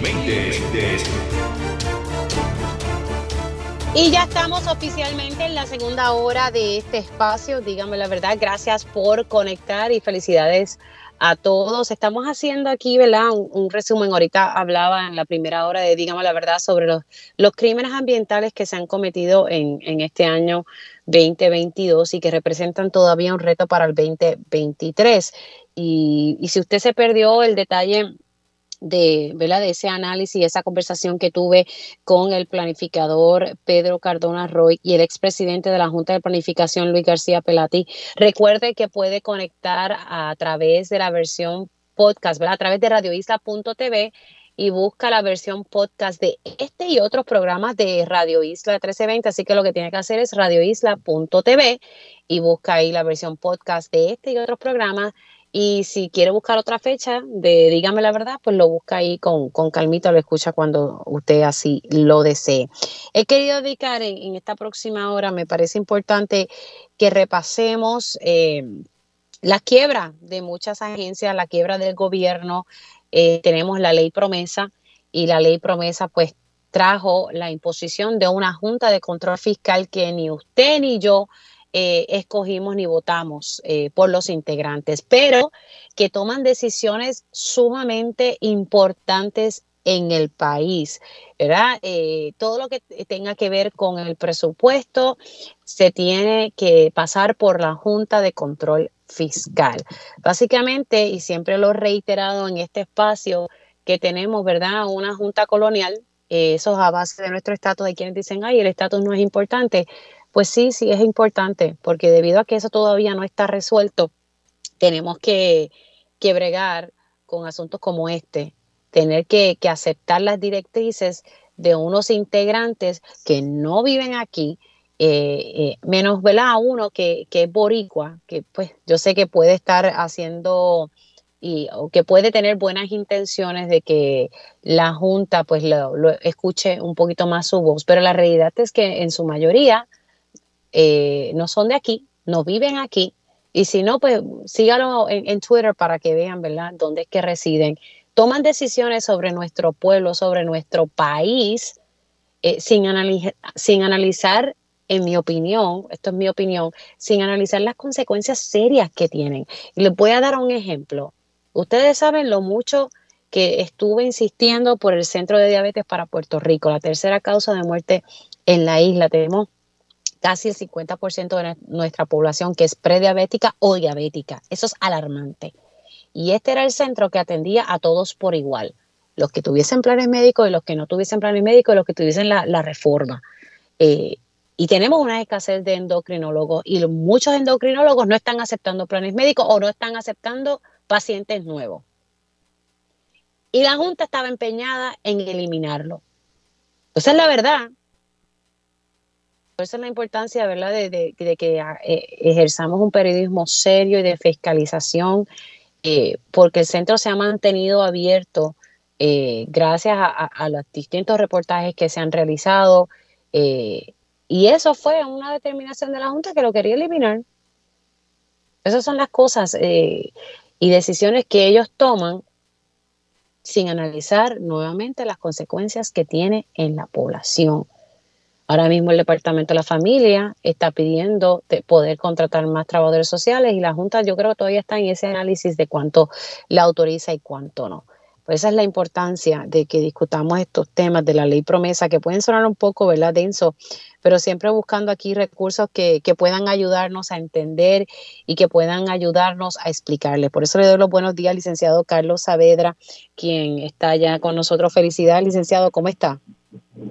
y ya estamos oficialmente en la segunda hora de este espacio. Dígame la verdad, gracias por conectar y felicidades a todos. Estamos haciendo aquí, ¿verdad? Un, resumen. Ahorita hablaba en la primera hora de Dígame la verdad sobre los, crímenes ambientales que se han cometido en, este año 2022 y que representan todavía un reto para el 2023. Y, y si usted se perdió el detalle de, ¿verdad? de ese análisis, esa conversación que tuve con el planificador Pedro Cardona Roy y el expresidente de la Junta de Planificación Luis García Pelati. Recuerde que puede conectar a través de la versión podcast, ¿verdad? a través de radioisla.tv y busca la versión podcast de este y otros programas de Radio Isla 1320. Así que lo que tiene que hacer es radioisla.tv y busca ahí la versión podcast de este y otros programas y si quiere buscar otra fecha de Dígame la verdad, pues lo busca ahí con, con calmita, lo escucha cuando usted así lo desee. He querido dedicar en, esta próxima hora, me parece importante que repasemos eh, la quiebra de muchas agencias, la quiebra del gobierno. Eh, tenemos la ley promesa y la ley promesa pues trajo la imposición de una junta de control fiscal que ni usted ni yo eh, escogimos ni votamos eh, por los integrantes, pero que toman decisiones sumamente importantes en el país, ¿verdad? Eh, todo lo que tenga que ver con el presupuesto se tiene que pasar por la Junta de Control Fiscal. Básicamente, y siempre lo he reiterado en este espacio, que tenemos, ¿verdad? Una Junta Colonial, eso es a base de nuestro estatus, de quienes dicen, ay, el estatus no es importante. Pues sí, sí es importante, porque debido a que eso todavía no está resuelto, tenemos que, que bregar con asuntos como este, tener que, aceptar las directrices de unos integrantes que no viven aquí, eh, eh, menos a uno que, que, es boricua, que pues yo sé que puede estar haciendo y o que puede tener buenas intenciones de que la Junta pues lo, lo, escuche un poquito más su voz, pero la realidad es que en su mayoría eh, no son de aquí, no viven aquí. Y si no, pues síganlo en, Twitter para que vean, ¿verdad?, dónde es que residen. Toman decisiones sobre nuestro pueblo, sobre nuestro país, eh, sin, sin analizar, en mi opinión, esto es mi opinión, sin analizar las consecuencias serias que tienen. Y les voy a dar un ejemplo. Ustedes saben lo mucho que estuve insistiendo por el Centro de Diabetes para Puerto Rico, la tercera causa de muerte en la isla. Tenemos casi el 50% de nuestra población que es prediabética o diabética. Eso es alarmante. Y este era el centro que atendía a todos por igual, los que tuviesen planes médicos y los que no tuviesen planes médicos y los que tuviesen la, reforma. Eh, y tenemos una escasez de endocrinólogos y muchos endocrinólogos no están aceptando planes médicos o no están aceptando pacientes nuevos. Y la Junta estaba empeñada en eliminarlo. Esa es la verdad. Esa es la importancia, ¿verdad?, de, que ah, eh, ejerzamos un periodismo serio y de fiscalización, eh, porque el centro se ha mantenido abierto eh, gracias a, los distintos reportajes que se han realizado. y eso fue una determinación de la Junta que lo quería eliminar. Esas son las cosas y decisiones que ellos toman sin analizar nuevamente las consecuencias que tiene en la población. Ahora mismo el Departamento de la Familia está pidiendo poder contratar más trabajadores sociales y la Junta yo creo todavía está en ese análisis de cuánto la autoriza y cuánto no. Pues esa es la importancia de que discutamos estos temas de la ley promesa que pueden sonar un poco, ¿verdad?, denso, pero siempre buscando aquí recursos que, que puedan ayudarnos a entender y que puedan ayudarnos a explicarle. Por eso le doy los buenos días al licenciado Carlos Saavedra, quien está ya con nosotros. Felicidades, licenciado, ¿cómo está?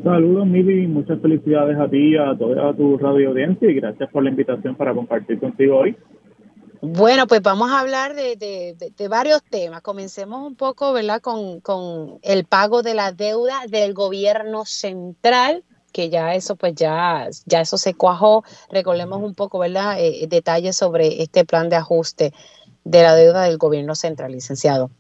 Saludos, Mili, muchas felicidades a ti, a toda tu radio audiencia y gracias por la invitación para compartir contigo hoy. Bueno, pues vamos a hablar de, varios temas. Comencemos un poco, ¿verdad?, con, con, el pago de la deuda del gobierno central, que ya eso, pues ya, ya eso se cuajó. Recordemos un poco, ¿verdad?, eh, detalles sobre este plan de ajuste de la deuda del gobierno central, licenciado.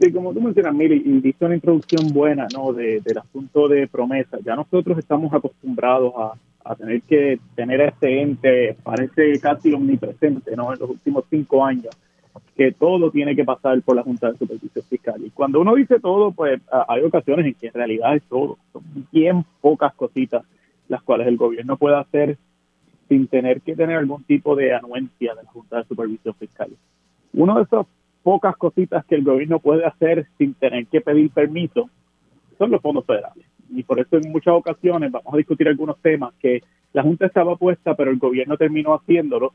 Sí, como tú mencionas, Mili, hiciste una introducción buena, ¿no?, del asunto de promesa. Ya nosotros estamos acostumbrados a a tener que tener a este ente, parece casi omnipresente ¿no? en los últimos cinco años, que todo tiene que pasar por la Junta de Supervisión Fiscal. Y cuando uno dice todo, pues hay ocasiones en que en realidad es todo. Son bien pocas cositas las cuales el gobierno puede hacer sin tener que tener algún tipo de anuencia de la Junta de Supervisión Fiscal. Una de esas pocas cositas que el gobierno puede hacer sin tener que pedir permiso son los fondos federales y por eso en muchas ocasiones vamos a discutir algunos temas que la Junta estaba puesta, pero el gobierno terminó haciéndolo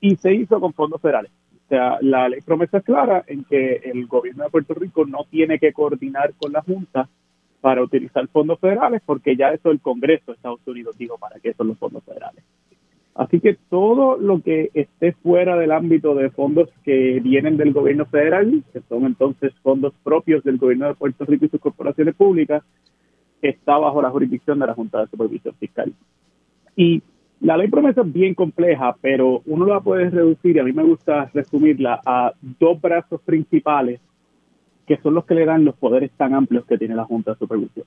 y se hizo con fondos federales. O sea, la ley promesa es clara en que el gobierno de Puerto Rico no tiene que coordinar con la Junta para utilizar fondos federales, porque ya eso el Congreso de Estados Unidos dijo para qué son los fondos federales. Así que todo lo que esté fuera del ámbito de fondos que vienen del gobierno federal, que son entonces fondos propios del gobierno de Puerto Rico y sus corporaciones públicas, está bajo la jurisdicción de la Junta de Supervisión Fiscal. Y la ley promesa es bien compleja, pero uno la puede reducir, y a mí me gusta resumirla, a dos brazos principales que son los que le dan los poderes tan amplios que tiene la Junta de Supervisión.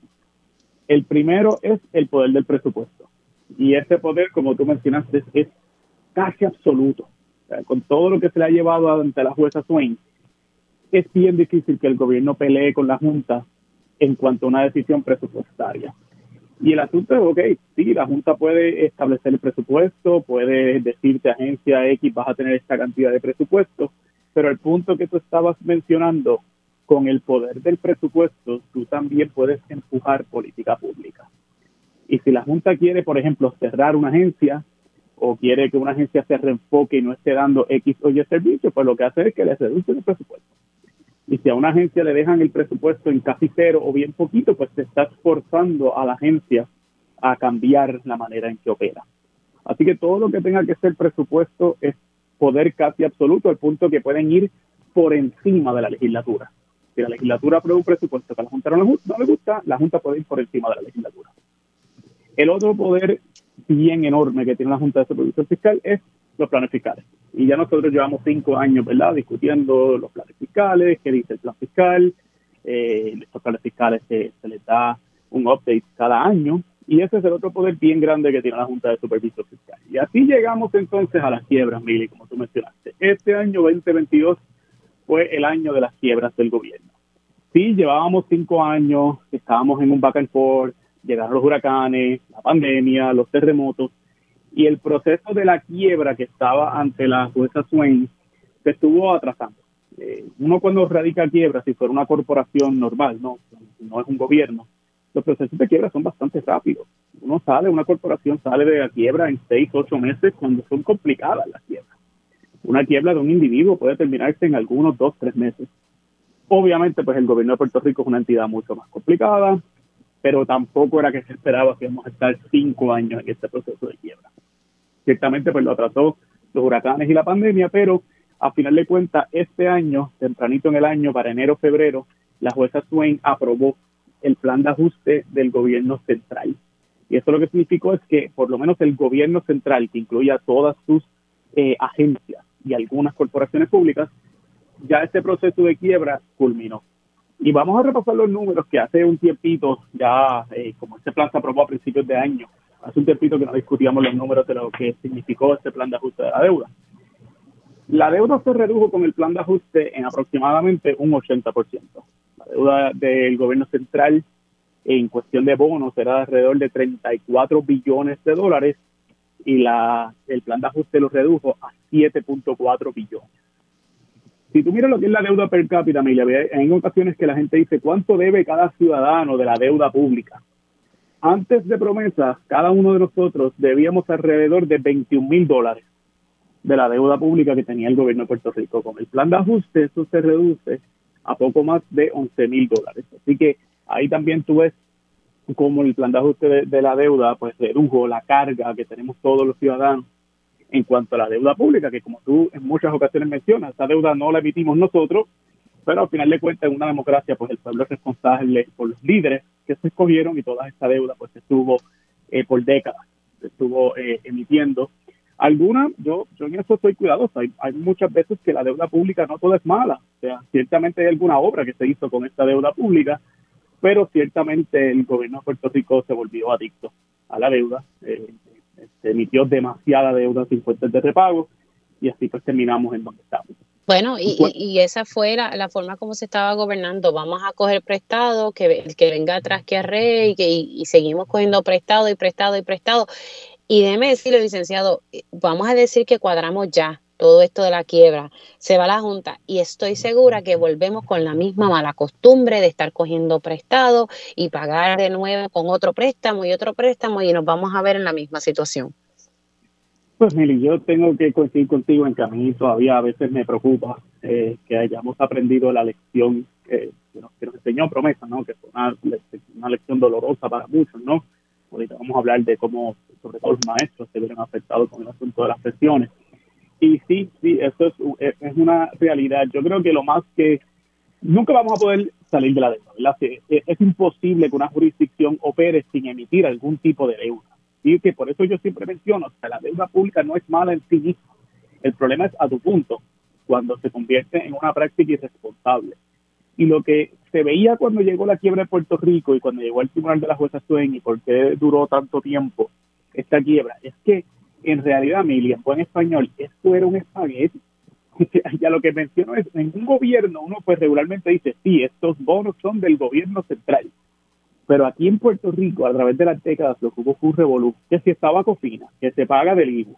El primero es el poder del presupuesto. Y ese poder, como tú mencionaste, es casi absoluto. con todo lo que se le ha llevado ante la jueza Swain, es bien difícil que el gobierno pelee con la Junta en cuanto a una decisión presupuestaria. Y el asunto es, ok, sí, la Junta puede establecer el presupuesto, puede decirte agencia X vas a tener esta cantidad de presupuesto, pero el punto que tú estabas mencionando, con el poder del presupuesto, tú también puedes empujar política pública. Y si la Junta quiere, por ejemplo, cerrar una agencia o quiere que una agencia se reenfoque y no esté dando X o Y servicio, pues lo que hace es que le reduce el presupuesto. Y si a una agencia le dejan el presupuesto en casi cero o bien poquito, pues se está forzando a la agencia a cambiar la manera en que opera. Así que todo lo que tenga que ser presupuesto es poder casi absoluto, al punto que pueden ir por encima de la legislatura. Si la legislatura aprueba un presupuesto que a la Junta no le, gusta, la Junta puede ir por encima de la legislatura. El otro poder bien enorme que tiene la Junta de Supervisión Fiscal es los planes fiscales. Y ya nosotros llevamos cinco años, ¿verdad?, discutiendo los planes fiscales, qué dice el plan fiscal. Eh, estos planes fiscales se, se les da un update cada año. Y ese es el otro poder bien grande que tiene la Junta de Supervisión Fiscal. Y así llegamos entonces a las quiebras, Mili, como tú mencionaste. Este año 2022 fue el año de las quiebras del gobierno. Sí, llevábamos cinco años, estábamos en un back and forth, llegaron los huracanes, la pandemia, los terremotos, y el proceso de la quiebra que estaba ante la jueza Swain se estuvo atrasando. Eh, uno cuando radica quiebra, si fuera una corporación normal, no, no es un gobierno, los procesos de quiebra son bastante rápidos. Uno sale, una corporación sale de la quiebra en seis, ocho meses cuando son complicadas las quiebras. Una quiebra de un individuo puede terminarse en algunos dos, tres meses. Obviamente, pues el gobierno de Puerto Rico es una entidad mucho más complicada, pero tampoco era que se esperaba que íbamos a estar cinco años en este proceso de quiebra. Ciertamente pues lo atrasó los huracanes y la pandemia, pero a final de cuentas este año, tempranito en el año, para enero, febrero, la jueza Swain aprobó el plan de ajuste del gobierno central. Y eso lo que significó es que por lo menos el gobierno central, que incluye a todas sus eh, agencias y algunas corporaciones públicas, ya este proceso de quiebra culminó. Y vamos a repasar los números que hace un tiempito, ya eh, como este plan se aprobó a principios de año, hace un tiempito que no discutíamos los números de lo que significó este plan de ajuste de la deuda. La deuda se redujo con el plan de ajuste en aproximadamente un 80%. La deuda del gobierno central en cuestión de bonos era de alrededor de 34 billones de dólares y la, el plan de ajuste lo redujo a 7.4 billones. Si tú miras lo que es la deuda per cápita, Emilia, hay ocasiones que la gente dice, ¿cuánto debe cada ciudadano de la deuda pública? Antes de promesa, cada uno de nosotros debíamos alrededor de 21 mil dólares de la deuda pública que tenía el gobierno de Puerto Rico. Con el plan de ajuste, eso se reduce a poco más de 11 mil dólares. Así que ahí también tú ves cómo el plan de ajuste de, la deuda pues redujo la carga que tenemos todos los ciudadanos en cuanto a la deuda pública, que como tú en muchas ocasiones mencionas, esa deuda no la emitimos nosotros, pero al final de cuentas en una democracia pues el pueblo es responsable por los líderes que se escogieron y toda esta deuda pues se estuvo eh, por décadas, se estuvo eh, emitiendo. Alguna, yo, yo en eso estoy cuidadoso, hay, hay muchas veces que la deuda pública no toda es mala, o sea, ciertamente hay alguna obra que se hizo con esta deuda pública, pero ciertamente el gobierno de Puerto Rico se volvió adicto a la deuda, eh, se emitió demasiada deuda sin fuentes de repago y así pues terminamos en donde estamos. Bueno, y, esa fue la, forma como se estaba gobernando. Vamos a coger prestado, que el que venga atrás que arre y, que, y, seguimos cogiendo prestado y prestado y prestado. Y déjeme decirle, licenciado, eh, vamos a decir que cuadramos ya todo esto de la quiebra, se va a la Junta y estoy segura que volvemos con la misma mala costumbre de estar cogiendo prestado y pagar de nuevo con otro préstamo y otro préstamo y nos vamos a ver en la misma situación. Pues Mili, yo tengo que coincidir contigo en que a mí todavía a veces me preocupa eh, que hayamos aprendido la lección que, nos, enseñó Promesa, ¿no? que fue una, lección dolorosa para muchos, ¿no? Ahorita vamos a hablar de cómo, sobre todo los maestros, se vieron afectados con el asunto de las presiones. Y sí, sí, eso es, es una realidad. Yo creo que lo más que nunca vamos a poder salir de la deuda, ¿verdad? Es, imposible que una jurisdicción opere sin emitir algún tipo de deuda. Y que por eso yo siempre menciono que la deuda pública no es mala en sí misma. El problema es a tu punto, cuando se convierte en una práctica irresponsable. Y lo que se veía cuando llegó la quiebra de Puerto Rico y cuando llegó el Tribunal de la Jueza Swain y por qué duró tanto tiempo esta quiebra, es que en realidad, Emilia, en buen español, esto era un espagueti. (laughs) ya lo que menciono es, en un gobierno uno pues regularmente dice, sí, estos bonos son del gobierno central. Pero aquí en Puerto Rico, a través de las décadas, lo que hubo fue un revolú, que si estaba Cofina, que se paga del IVU,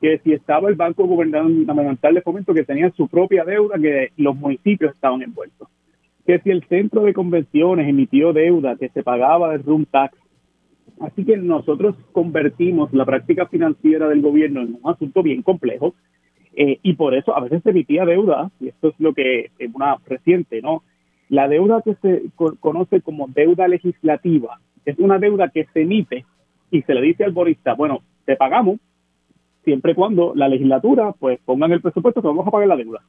que si estaba el Banco Gubernamental de Fomento, que tenía su propia deuda, que los municipios estaban envueltos, que si el centro de convenciones emitió deuda que se pagaba del room tax, Así que nosotros convertimos la práctica financiera del gobierno en un asunto bien complejo eh, y por eso a veces se emitía deuda, y esto es lo que es una reciente, ¿no? La deuda que se conoce como deuda legislativa es una deuda que se emite y se le dice al borista, bueno, te pagamos siempre y cuando la legislatura pues ponga en el presupuesto que vamos a pagar la deuda.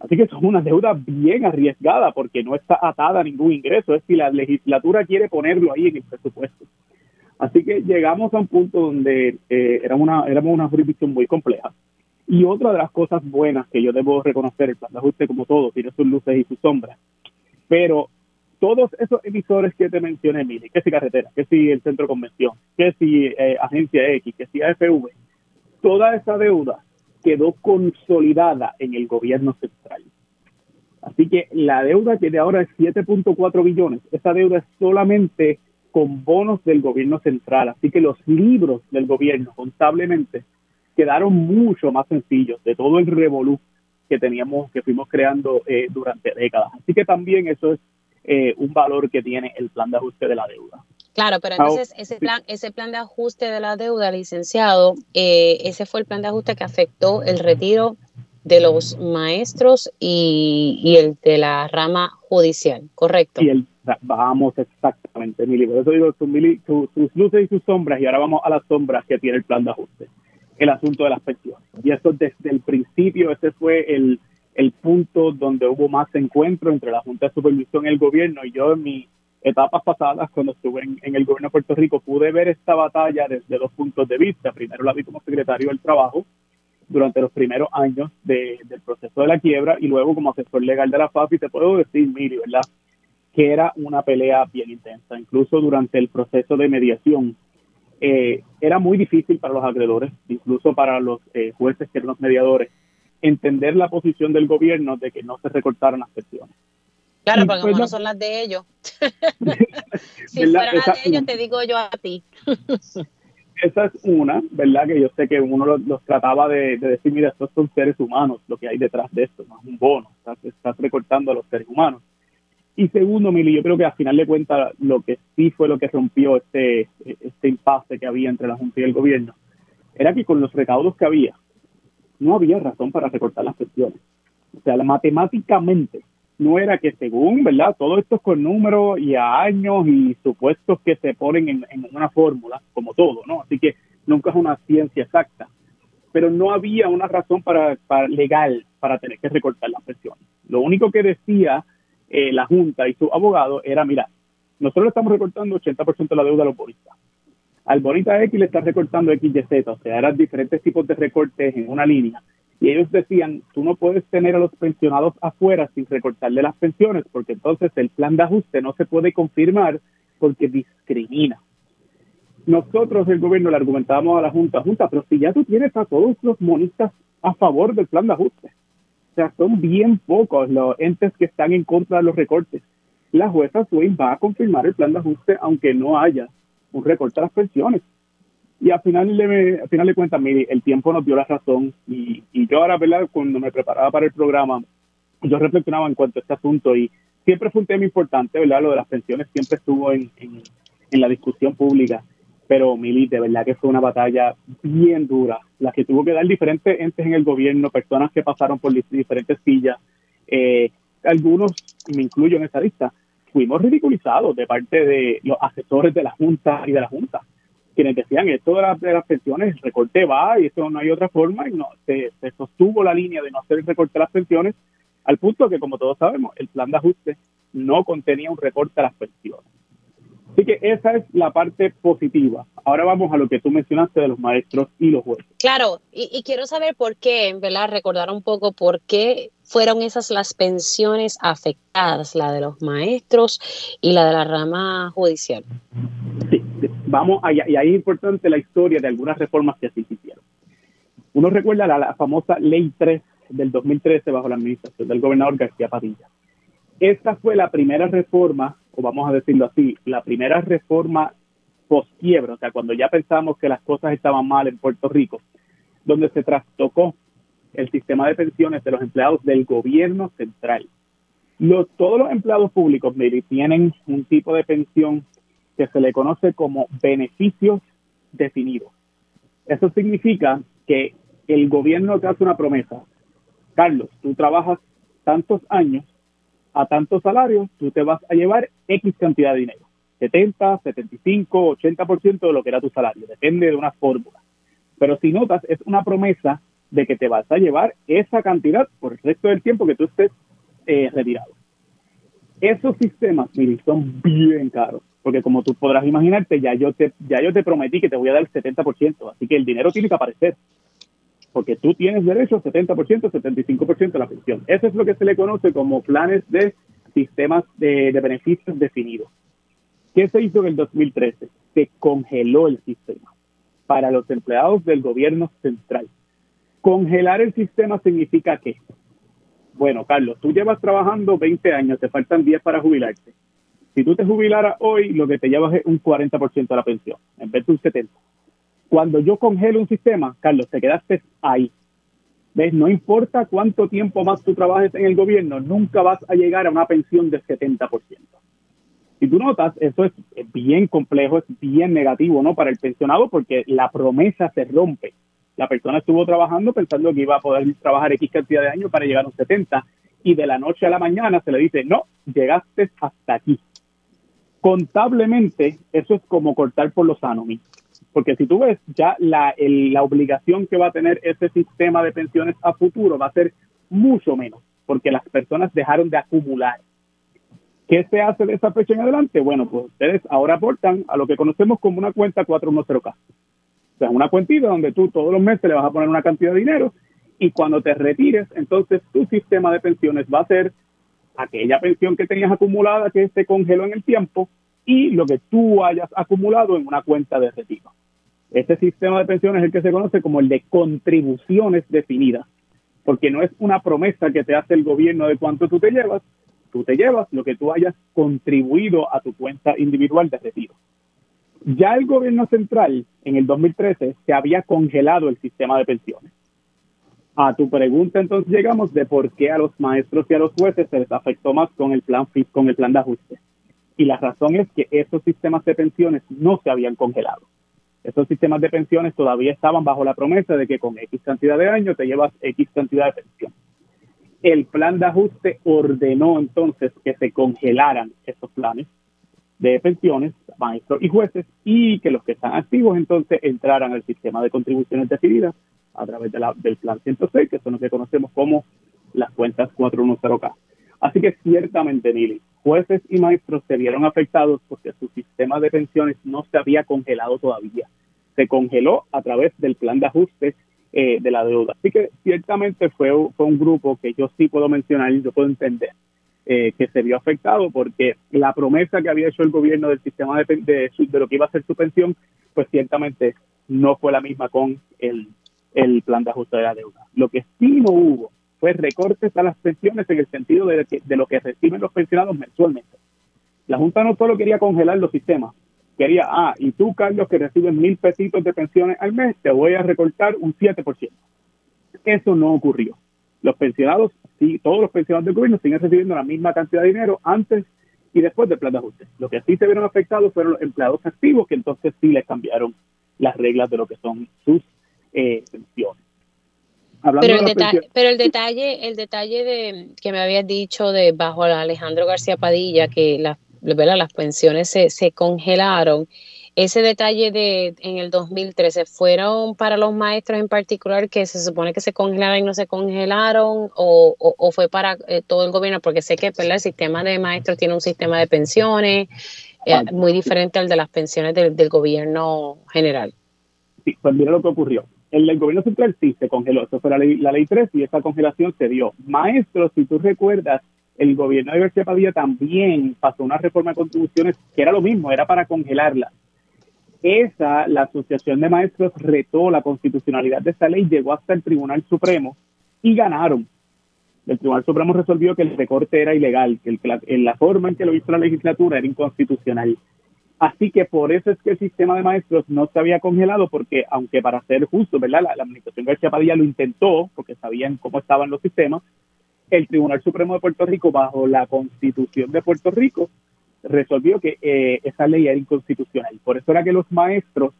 Así que es una deuda bien arriesgada porque no está atada a ningún ingreso, es si la legislatura quiere ponerlo ahí en el presupuesto. Así que llegamos a un punto donde eh, era una, éramos una jurisdicción muy compleja. Y otra de las cosas buenas que yo debo reconocer, el plan de ajuste como todo, tiene sus luces y sus sombras, pero todos esos emisores que te mencioné, mire, que si carretera, que si el centro de convención, que si eh, agencia X, que si AFV, toda esa deuda quedó consolidada en el gobierno central. Así que la deuda que de ahora es 7.4 billones, esa deuda es solamente con bonos del gobierno central. Así que los libros del gobierno contablemente quedaron mucho más sencillos de todo el revolú que teníamos, que fuimos creando eh, durante décadas. Así que también eso es eh, un valor que tiene el plan de ajuste de la deuda. Claro, pero entonces ese plan, ese plan de ajuste de la deuda, licenciado, eh, ese fue el plan de ajuste que afectó el retiro de los maestros y, el de la rama judicial, ¿correcto? Y el, vamos exactamente, Mili. Por eso digo, sus luces y sus sombras, y ahora vamos a las sombras que tiene el plan de ajuste, el asunto de las pensiones. Y eso desde el principio, ese fue el, el punto donde hubo más encuentro entre la Junta de Supervisión y el gobierno. Y yo en mis etapas pasadas, cuando estuve en, el gobierno de Puerto Rico, pude ver esta batalla desde dos puntos de vista. Primero la vi como secretario del Trabajo, durante los primeros años del proceso de la quiebra y luego como asesor legal de la FAPI te puedo decir, Miri, ¿verdad? Que era una pelea bien intensa, incluso durante el proceso de mediación. Eh, era muy difícil para los acreedores, incluso para los eh, jueces que eran los mediadores, entender la posición del gobierno de que no se recortaran las pensiones. Claro, porque como no son las de ellos. (laughs) si fueran las de ellos, te digo yo a ti. (laughs) esa es una, ¿verdad? Que yo sé que uno los, trataba de, decir, mira, estos son seres humanos, lo que hay detrás de esto, no es un bono, estás, estás recortando a los seres humanos. Y segundo, Mili, yo creo que al final de cuentas lo que sí fue lo que rompió este, este impasse que había entre la Junta y el gobierno era que con los recaudos que había, no había razón para recortar las pensiones. O sea, matemáticamente no era que según, ¿verdad? Todo esto es con números y a años y supuestos que se ponen en, en una fórmula, como todo, ¿no? Así que nunca es una ciencia exacta. Pero no había una razón para, para legal para tener que recortar las pensiones. Lo único que decía eh, la Junta y su abogado era, mira, nosotros le estamos recortando 80% de la deuda a los bonistas. Al bonita X le están recortando XYZ, o sea, eran diferentes tipos de recortes en una línea. Y ellos decían, tú no puedes tener a los pensionados afuera sin recortarle las pensiones, porque entonces el plan de ajuste no se puede confirmar porque discrimina. Nosotros, el gobierno, le argumentábamos a la Junta, Junta, pero si ya tú tienes a todos los monistas a favor del plan de ajuste, o sea, son bien pocos los entes que están en contra de los recortes. La jueza Swain va a confirmar el plan de ajuste aunque no haya un recorte a las pensiones. Y al final de, al final de cuentas, mire, el tiempo nos dio la razón y, yo ahora. Cuando me preparaba para el programa, yo reflexionaba en cuanto a este asunto y siempre fue un tema importante, ¿verdad? Lo de las pensiones siempre estuvo en, en la discusión pública pero Mili, de verdad que fue una batalla bien dura, la que tuvo que dar diferentes entes en el gobierno, personas que pasaron por diferentes sillas, eh, algunos, me incluyo en esa lista, fuimos ridiculizados de parte de los asesores de la Junta y de la Junta, quienes decían esto de, de las pensiones, el recorte va y eso no hay otra forma, y no se, se sostuvo la línea de no hacer el recorte de las pensiones, al punto que, como todos sabemos, el plan de ajuste no contenía un recorte a las pensiones. Así que esa es la parte positiva. Ahora vamos a lo que tú mencionaste de los maestros y los jueces. Claro, y, quiero saber por qué, ¿verdad? Recordar un poco por qué fueron esas las pensiones afectadas, la de los maestros y la de la rama judicial. Sí, vamos, allá, y ahí es importante la historia de algunas reformas que así se hicieron. Uno recuerda la, la famosa Ley 3 del 2013 bajo la administración del gobernador García Padilla. Esta fue la primera reforma o vamos a decirlo así, la primera reforma post-quiebra, o sea, cuando ya pensamos que las cosas estaban mal en Puerto Rico, donde se trastocó el sistema de pensiones de los empleados del gobierno central. Los, todos los empleados públicos, tienen un tipo de pensión que se le conoce como beneficios definidos. Eso significa que el gobierno te hace una promesa. Carlos, tú trabajas tantos años a tantos salarios, tú te vas a llevar X cantidad de dinero. 70, 75, 80% de lo que era tu salario. Depende de una fórmula. Pero si notas, es una promesa de que te vas a llevar esa cantidad por el resto del tiempo que tú estés eh, retirado. Esos sistemas, mire, son bien caros, porque como tú podrás imaginarte, ya yo te ya yo te prometí que te voy a dar el 70%, así que el dinero tiene que aparecer porque tú tienes derecho a 70%, 75% de la pensión. Eso es lo que se le conoce como planes de sistemas de, beneficios definidos. ¿Qué se hizo en el 2013? Se congeló el sistema para los empleados del gobierno central. Congelar el sistema significa que, bueno, Carlos, tú llevas trabajando 20 años, te faltan 10 para jubilarte. Si tú te jubilaras hoy, lo que te llevas es un 40% de la pensión, en vez de un 70%. Cuando yo congelo un sistema, Carlos, te quedaste ahí. ¿Ves? No importa cuánto tiempo más tú trabajes en el gobierno, nunca vas a llegar a una pensión del 70%. Si tú notas, eso es bien complejo, es bien negativo, ¿no? Para el pensionado, porque la promesa se rompe. La persona estuvo trabajando pensando que iba a poder trabajar X cantidad de años para llegar a un 70, y de la noche a la mañana se le dice, no, llegaste hasta aquí. Contablemente, eso es como cortar por los sano, porque si tú ves, ya la, obligación que va a tener ese sistema de pensiones a futuro va a ser mucho menos, porque las personas dejaron de acumular. ¿Qué se hace de esa fecha en adelante? Bueno, pues ustedes ahora aportan a lo que conocemos como una cuenta 410K. O sea, una cuentita donde tú todos los meses le vas a poner una cantidad de dinero y cuando te retires, entonces tu sistema de pensiones va a ser aquella pensión que tenías acumulada que se congeló en el tiempo y lo que tú hayas acumulado en una cuenta de retiro. Este sistema de pensiones es el que se conoce como el de contribuciones definidas, porque no es una promesa que te hace el gobierno de cuánto tú te llevas, tú te llevas lo que tú hayas contribuido a tu cuenta individual de retiro. Ya el gobierno central en el 2013 se había congelado el sistema de pensiones. A tu pregunta entonces llegamos de por qué a los maestros y a los jueces se les afectó más con el plan con el plan de ajuste. Y la razón es que esos sistemas de pensiones no se habían congelado. Esos sistemas de pensiones todavía estaban bajo la promesa de que con X cantidad de años te llevas X cantidad de pensión. El plan de ajuste ordenó entonces que se congelaran esos planes de pensiones, maestros y jueces, y que los que están activos entonces entraran al sistema de contribuciones decididas a través de la, del plan 106, que son los que conocemos como las cuentas 410K. Así que ciertamente, Nili, jueces y maestros se vieron afectados porque su sistema de pensiones no se había congelado todavía. Se congeló a través del plan de ajuste eh, de la deuda. Así que ciertamente fue, fue un grupo que yo sí puedo mencionar y yo puedo entender eh, que se vio afectado porque la promesa que había hecho el gobierno del sistema de, de, de, lo que iba a ser su pensión, pues ciertamente no fue la misma con el, el plan de ajuste de la deuda. Lo que sí no hubo fue recortes a las pensiones en el sentido de, de lo que reciben los pensionados mensualmente. La Junta no solo quería congelar los sistemas, quería, ah, y tú, Carlos, que recibes mil pesitos de pensiones al mes, te voy a recortar un 7%. Eso no ocurrió. Los pensionados, sí, todos los pensionados del gobierno siguen recibiendo la misma cantidad de dinero antes y después del plan de ajuste. Lo que sí se vieron afectados fueron los empleados activos, que entonces sí les cambiaron las reglas de lo que son sus eh, pensiones. Pero el, detalle, pero el detalle, el detalle de que me habías dicho de bajo Alejandro García Padilla que las, las pensiones se, se congelaron, ese detalle de en el 2013 fueron para los maestros en particular que se supone que se congelaron y no se congelaron o, o, fue para eh, todo el gobierno porque sé que el sistema de maestros tiene un sistema de pensiones eh, muy diferente al de las pensiones del, del gobierno general. Sí, pues mira lo que ocurrió el, gobierno central sí se congeló, eso fue la ley, la ley 3 y esa congelación se dio. Maestros, si tú recuerdas, el gobierno de García Padilla también pasó una reforma de contribuciones que era lo mismo, era para congelarla. Esa, la Asociación de Maestros retó la constitucionalidad de esa ley, llegó hasta el Tribunal Supremo y ganaron. El Tribunal Supremo resolvió que el recorte era ilegal, que el, la forma en que lo hizo la legislatura era inconstitucional. Así que por eso es que el sistema de maestros no se había congelado, porque aunque para ser justo, ¿verdad? La, administración García Padilla lo intentó, porque sabían cómo estaban los sistemas, el Tribunal Supremo de Puerto Rico, bajo la Constitución de Puerto Rico, resolvió que eh, esa ley era inconstitucional. Por eso era que los maestros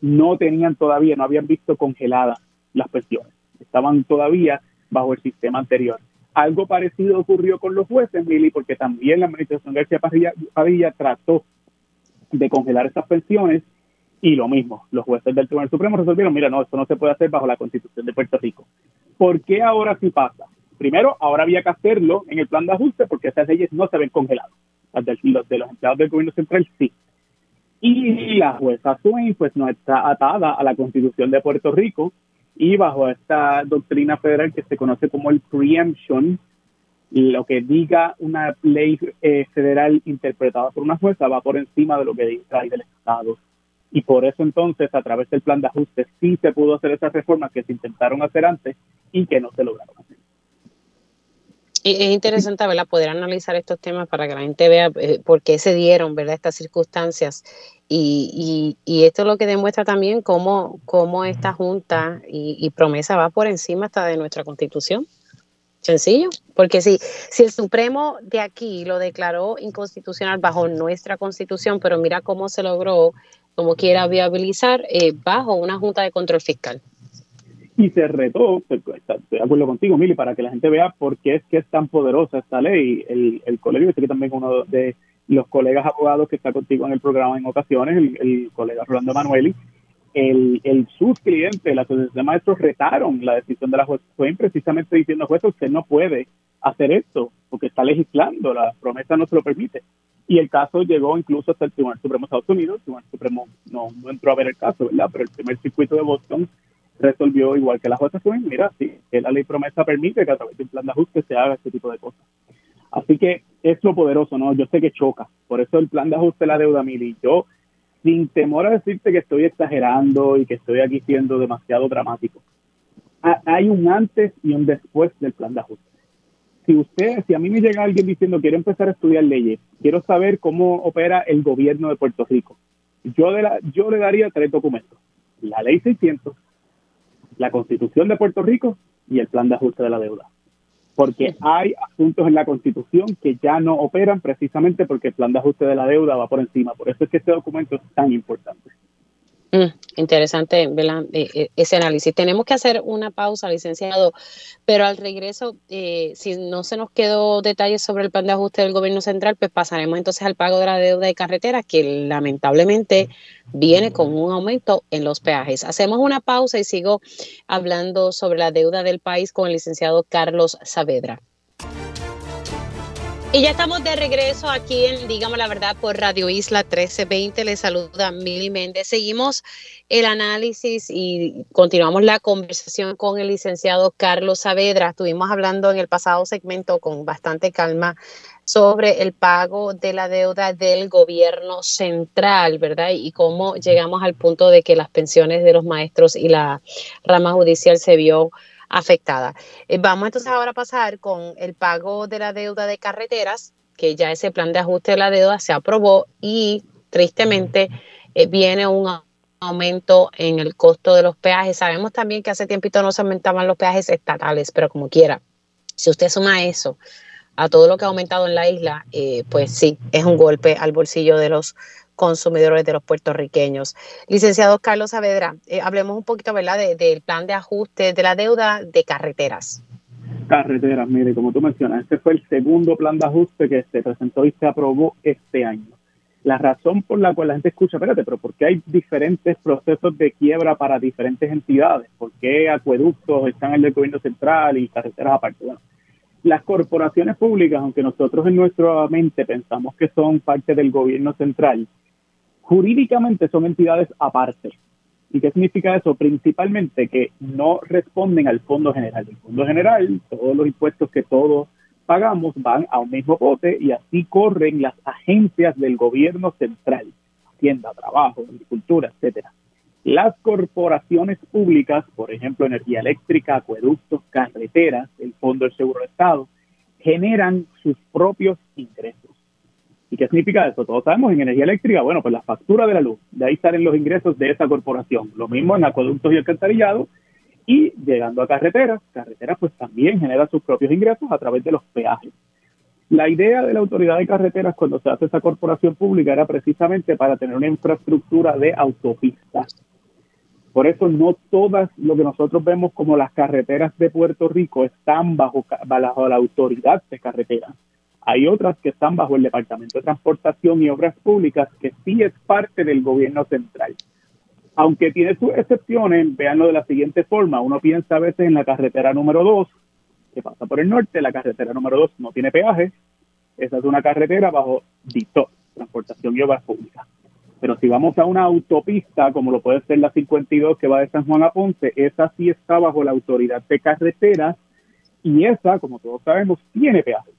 no tenían todavía, no habían visto congeladas las pensiones. Estaban todavía bajo el sistema anterior. Algo parecido ocurrió con los jueces, Mili, porque también la administración García Padilla, Padilla trató de congelar esas pensiones y lo mismo, los jueces del Tribunal Supremo resolvieron, mira, no, esto no se puede hacer bajo la Constitución de Puerto Rico. ¿Por qué ahora sí pasa? Primero, ahora había que hacerlo en el plan de ajuste porque esas leyes no se ven congeladas. Las de, los, de los empleados del gobierno central sí. Y la jueza Swain pues no está atada a la Constitución de Puerto Rico y bajo esta doctrina federal que se conoce como el preemption, lo que diga una ley eh, federal interpretada por una jueza va por encima de lo que diga del Estado. Y por eso entonces, a través del plan de ajuste, sí se pudo hacer esas reformas que se intentaron hacer antes y que no se lograron hacer. Es interesante, ¿verdad? Poder analizar estos temas para que la gente vea eh, por qué se dieron, ¿verdad? Estas circunstancias. Y, y, esto es lo que demuestra también cómo, cómo esta Junta y, y promesa va por encima hasta de nuestra Constitución. Sencillo, porque si, si el Supremo de aquí lo declaró inconstitucional bajo nuestra constitución, pero mira cómo se logró, como quiera viabilizar, eh, bajo una Junta de Control Fiscal. Y se retó, pues, estoy de acuerdo contigo, Mili, para que la gente vea por qué es que es tan poderosa esta ley. El, el colegio, que también uno de los colegas abogados que está contigo en el programa en ocasiones, el, el colega Rolando Manueli, el, sus clientes, la Asociación de Maestros, retaron la decisión de la juez precisamente diciendo, juez, usted no puede hacer esto porque está legislando, la promesa no se lo permite. Y el caso llegó incluso hasta el Tribunal Supremo de Estados Unidos, el Tribunal Supremo no, entró a ver el caso, ¿verdad? Pero el primer circuito de Boston resolvió igual que la jueza Swain, mira, sí, que la ley promesa permite que a través de un plan de ajuste se haga este tipo de cosas. Así que es lo poderoso, ¿no? Yo sé que choca, por eso el plan de ajuste de la deuda, Mili, yo sin temor a decirte que estoy exagerando y que estoy aquí siendo demasiado dramático. Hay un antes y un después del plan de ajuste. Si usted, si a mí me llega alguien diciendo quiero empezar a estudiar leyes, quiero saber cómo opera el gobierno de Puerto Rico, yo, le daría tres documentos. La ley 600, la constitución de Puerto Rico y el plan de ajuste de la deuda. Porque hay asuntos en la Constitución que ya no operan precisamente porque el plan de ajuste de la deuda va por encima. Por eso es que este documento es tan importante. Mm, interesante ¿verdad? E, e, ese análisis. Tenemos que hacer una pausa, licenciado, pero al regreso, eh, si no se nos quedó detalles sobre el plan de ajuste del gobierno central, pues pasaremos entonces al pago de la deuda de carretera, que lamentablemente viene con un aumento en los peajes. Hacemos una pausa y sigo hablando sobre la deuda del país con el licenciado Carlos Saavedra. Y ya estamos de regreso aquí en Dígame la Verdad por Radio Isla 1320. Les saluda Mili Méndez. Seguimos el análisis y continuamos la conversación con el licenciado Carlos Saavedra. Estuvimos hablando en el pasado segmento con bastante calma sobre el pago de la deuda del gobierno central, ¿verdad? Y cómo llegamos al punto de que las pensiones de los maestros y la rama judicial se vio afectada. Eh, vamos entonces ahora a pasar con el pago de la deuda de carreteras, que ya ese plan de ajuste de la deuda se aprobó y tristemente eh, viene un aumento en el costo de los peajes. Sabemos también que hace tiempito no se aumentaban los peajes estatales, pero como quiera, si usted suma eso a todo lo que ha aumentado en la isla, eh, pues sí, es un golpe al bolsillo de los consumidores de los puertorriqueños. Licenciado Carlos Saavedra, eh, hablemos un poquito, ¿verdad?, del plan de ajuste de la deuda de carreteras. Carreteras, mire, como tú mencionas, este fue el segundo plan de ajuste que se presentó y se aprobó este año. La razón por la cual la gente escucha, espérate, pero ¿por qué hay diferentes procesos de quiebra para diferentes entidades? ¿Por qué acueductos están en el gobierno central y carreteras aparte? Bueno, las corporaciones públicas, aunque nosotros en nuestra mente pensamos que son parte del gobierno central, jurídicamente son entidades aparte. ¿Y qué significa eso? Principalmente que no responden al Fondo General. El Fondo General, todos los impuestos que todos pagamos van a un mismo bote y así corren las agencias del gobierno central, Hacienda, Trabajo, Agricultura, etcétera. Las corporaciones públicas, por ejemplo, energía eléctrica, acueductos, carreteras, el Fondo del Seguro de Estado, generan sus propios ingresos. ¿Y qué significa eso? Todos sabemos en energía eléctrica, bueno, pues la factura de la luz, de ahí salen los ingresos de esa corporación. Lo mismo en acueductos y alcantarillado. Y llegando a carreteras, carreteras pues también genera sus propios ingresos a través de los peajes. La idea de la autoridad de carreteras cuando se hace esa corporación pública era precisamente para tener una infraestructura de autopistas. Por eso no todas lo que nosotros vemos como las carreteras de Puerto Rico están bajo, bajo la autoridad de carreteras hay otras que están bajo el Departamento de Transportación y Obras Públicas, que sí es parte del gobierno central. Aunque tiene sus excepciones, véanlo de la siguiente forma. Uno piensa a veces en la carretera número 2, que pasa por el norte. La carretera número 2 no tiene peaje. Esa es una carretera bajo DITO, Transportación y Obras Públicas. Pero si vamos a una autopista, como lo puede ser la 52 que va de San Juan a Ponce, esa sí está bajo la autoridad de carreteras y esa, como todos sabemos, tiene peaje.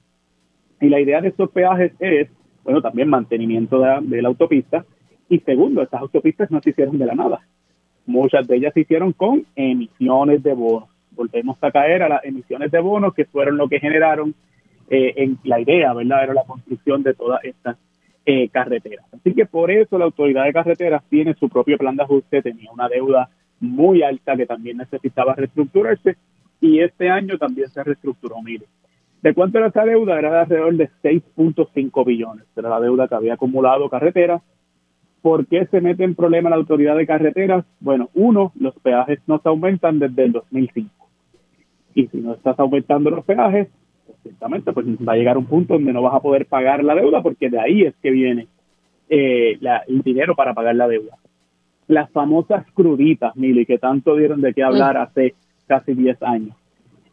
Y la idea de estos peajes es, bueno, también mantenimiento de, la autopista. Y segundo, estas autopistas no se hicieron de la nada. Muchas de ellas se hicieron con emisiones de bonos. Volvemos a caer a las emisiones de bonos que fueron lo que generaron eh, la idea, ¿verdad? Era la construcción de todas estas eh, carreteras. Así que por eso la autoridad de carreteras tiene su propio plan de ajuste, tenía una deuda muy alta que también necesitaba reestructurarse y este año también se reestructuró. Mire, ¿De cuánto era esa deuda? Era de alrededor de 6.5 billones. Era la deuda que había acumulado carreteras. ¿Por qué se mete en problema la autoridad de carreteras? Bueno, uno, los peajes no se aumentan desde el 2005. Y si no estás aumentando los peajes, pues, ciertamente pues va a llegar un punto donde no vas a poder pagar la deuda porque de ahí es que viene eh, el dinero para pagar la deuda. Las famosas cruditas, Mili, que tanto dieron de qué hablar hace casi 10 años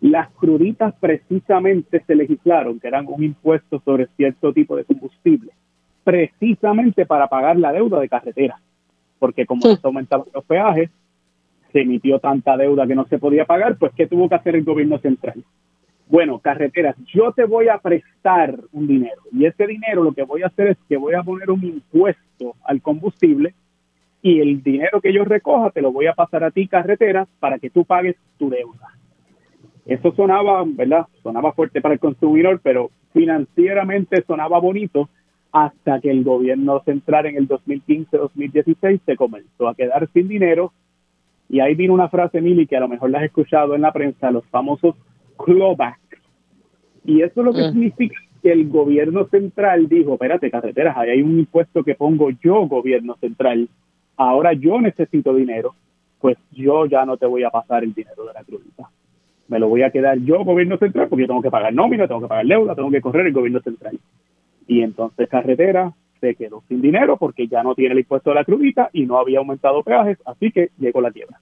las cruditas precisamente se legislaron, que eran un impuesto sobre cierto tipo de combustible, precisamente para pagar la deuda de carretera, porque como se aumentaban los peajes, se emitió tanta deuda que no se podía pagar, pues ¿qué tuvo que hacer el gobierno central? Bueno, carreteras, yo te voy a prestar un dinero y ese dinero lo que voy a hacer es que voy a poner un impuesto al combustible y el dinero que yo recoja te lo voy a pasar a ti, carreteras, para que tú pagues tu deuda. Eso sonaba, ¿verdad? Sonaba fuerte para el consumidor, pero financieramente sonaba bonito hasta que el gobierno central en el 2015-2016 se comenzó a quedar sin dinero Y ahí vino una frase, Mili, que a lo mejor la has escuchado en la prensa, los famosos clawbacks. Y eso es lo que significa que el gobierno central dijo, espérate, carreteras, ahí hay un impuesto que pongo yo, gobierno central, ahora yo necesito dinero, pues yo ya no te voy a pasar el dinero de la crudita. Me lo voy a quedar yo, gobierno central, porque yo tengo que pagar nómina, tengo que pagar deuda, tengo que correr el gobierno central. Y entonces carretera se quedó sin dinero porque ya no tiene el impuesto de la crudita y no había aumentado peajes, así que llegó la quiebra.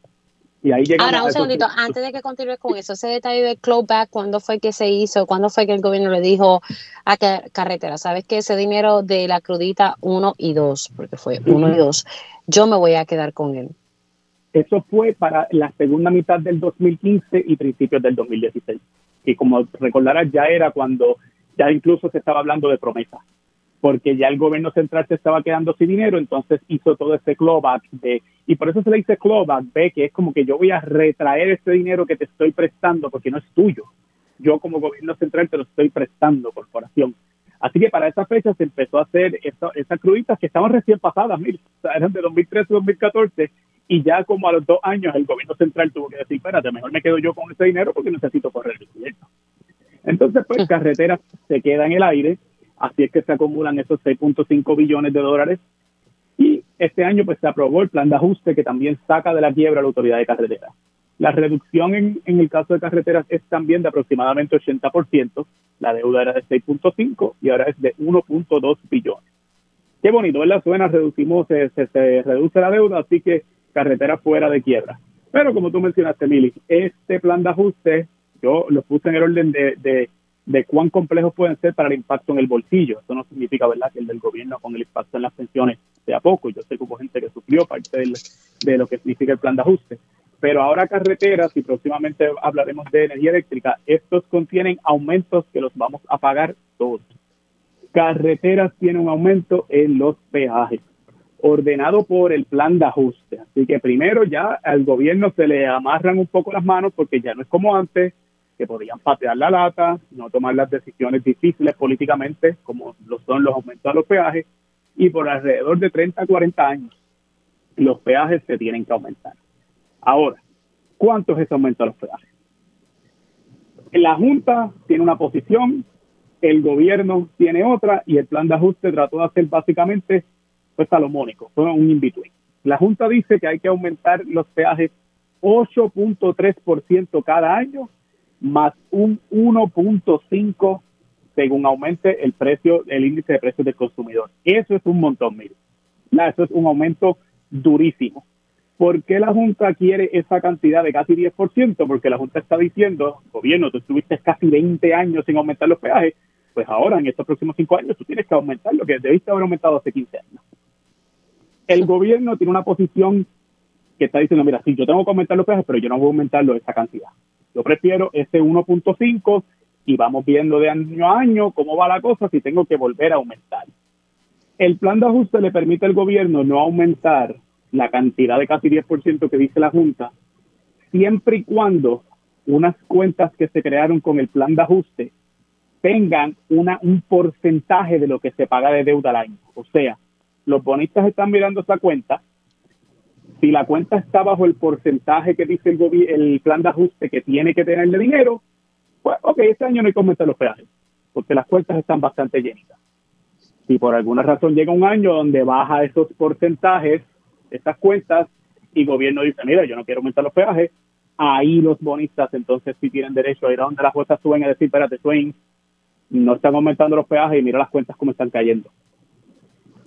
Y ahí Ahora, un segundito, antes de que continúe con eso, ese detalle de clawback, ¿cuándo fue que se hizo? ¿Cuándo fue que el gobierno le dijo a carretera, sabes que ese dinero de la crudita 1 y 2, porque fue 1 y 2, yo me voy a quedar con él? Eso fue para la segunda mitad del 2015 y principios del 2016. Y como recordarás, ya era cuando ya incluso se estaba hablando de promesa, porque ya el gobierno central se estaba quedando sin dinero, entonces hizo todo ese clawback de, y por eso se le dice clawback, ve que es como que yo voy a retraer ese dinero que te estoy prestando porque no es tuyo. Yo como gobierno central te lo estoy prestando, corporación. Así que para esa fecha se empezó a hacer esas cruditas que estaban recién pasadas, mil, eran de 2013 2014, y ya como a los dos años el gobierno central tuvo que decir, espérate, mejor me quedo yo con ese dinero porque necesito correr el proyecto. Entonces, pues, carretera se queda en el aire, así es que se acumulan esos 6.5 billones de dólares. Y este año, pues, se aprobó el plan de ajuste que también saca de la quiebra la autoridad de carretera. La reducción en, en el caso de carreteras es también de aproximadamente 80%. La deuda era de 6.5 y ahora es de 1.2 billones. Qué bonito, ¿verdad? Suena, reducimos, se, se reduce la deuda, así que carretera fuera de quiebra. Pero como tú mencionaste, Mili, este plan de ajuste yo lo puse en el orden de, de, cuán complejos pueden ser para el impacto en el bolsillo. Eso no significa, ¿verdad?, que el del gobierno con el impacto en las pensiones sea poco. Yo sé que hubo gente que sufrió parte de lo que significa el plan de ajuste. Pero ahora carreteras y próximamente hablaremos de energía eléctrica, estos contienen aumentos que los vamos a pagar todos. Carreteras tiene un aumento en los peajes ordenado por el plan de ajuste. Así que primero ya al gobierno se le amarran un poco las manos porque ya no es como antes, que podían patear la lata, no tomar las decisiones difíciles políticamente, como lo son los aumentos a los peajes, y por alrededor de 30 a 40 años los peajes se tienen que aumentar. Ahora, ¿cuánto es ese aumento a los peajes? La Junta tiene una posición, el gobierno tiene otra, y el plan de ajuste trató de hacer básicamente fue salomónico, fue un in-between. La Junta dice que hay que aumentar los peajes 8.3% cada año, más un 1.5% según aumente el precio, el índice de precios del consumidor. Eso es un montón, mire. Eso es un aumento durísimo. ¿Por qué la Junta quiere esa cantidad de casi 10%? Porque la Junta está diciendo, gobierno, tú estuviste casi 20 años sin aumentar los peajes, pues ahora en estos próximos 5 años tú tienes que aumentar lo que debiste haber aumentado hace 15 años el gobierno tiene una posición que está diciendo, mira, sí, yo tengo que aumentar los precios, pero yo no voy a aumentarlo esa cantidad. Yo prefiero ese 1.5 y vamos viendo de año a año cómo va la cosa si tengo que volver a aumentar. El plan de ajuste le permite al gobierno no aumentar la cantidad de casi 10% que dice la Junta, siempre y cuando unas cuentas que se crearon con el plan de ajuste tengan una, un porcentaje de lo que se paga de deuda al año. O sea, los bonistas están mirando esa cuenta. Si la cuenta está bajo el porcentaje que dice el, el plan de ajuste que tiene que tener de dinero, pues ok, este año no hay que aumentar los peajes, porque las cuentas están bastante llenitas. Si por alguna razón llega un año donde baja esos porcentajes, estas cuentas, y el gobierno dice, mira, yo no quiero aumentar los peajes, ahí los bonistas entonces sí tienen derecho a ir a donde las cuentas suben a decir, espérate, Swain, no están aumentando los peajes y mira las cuentas cómo están cayendo.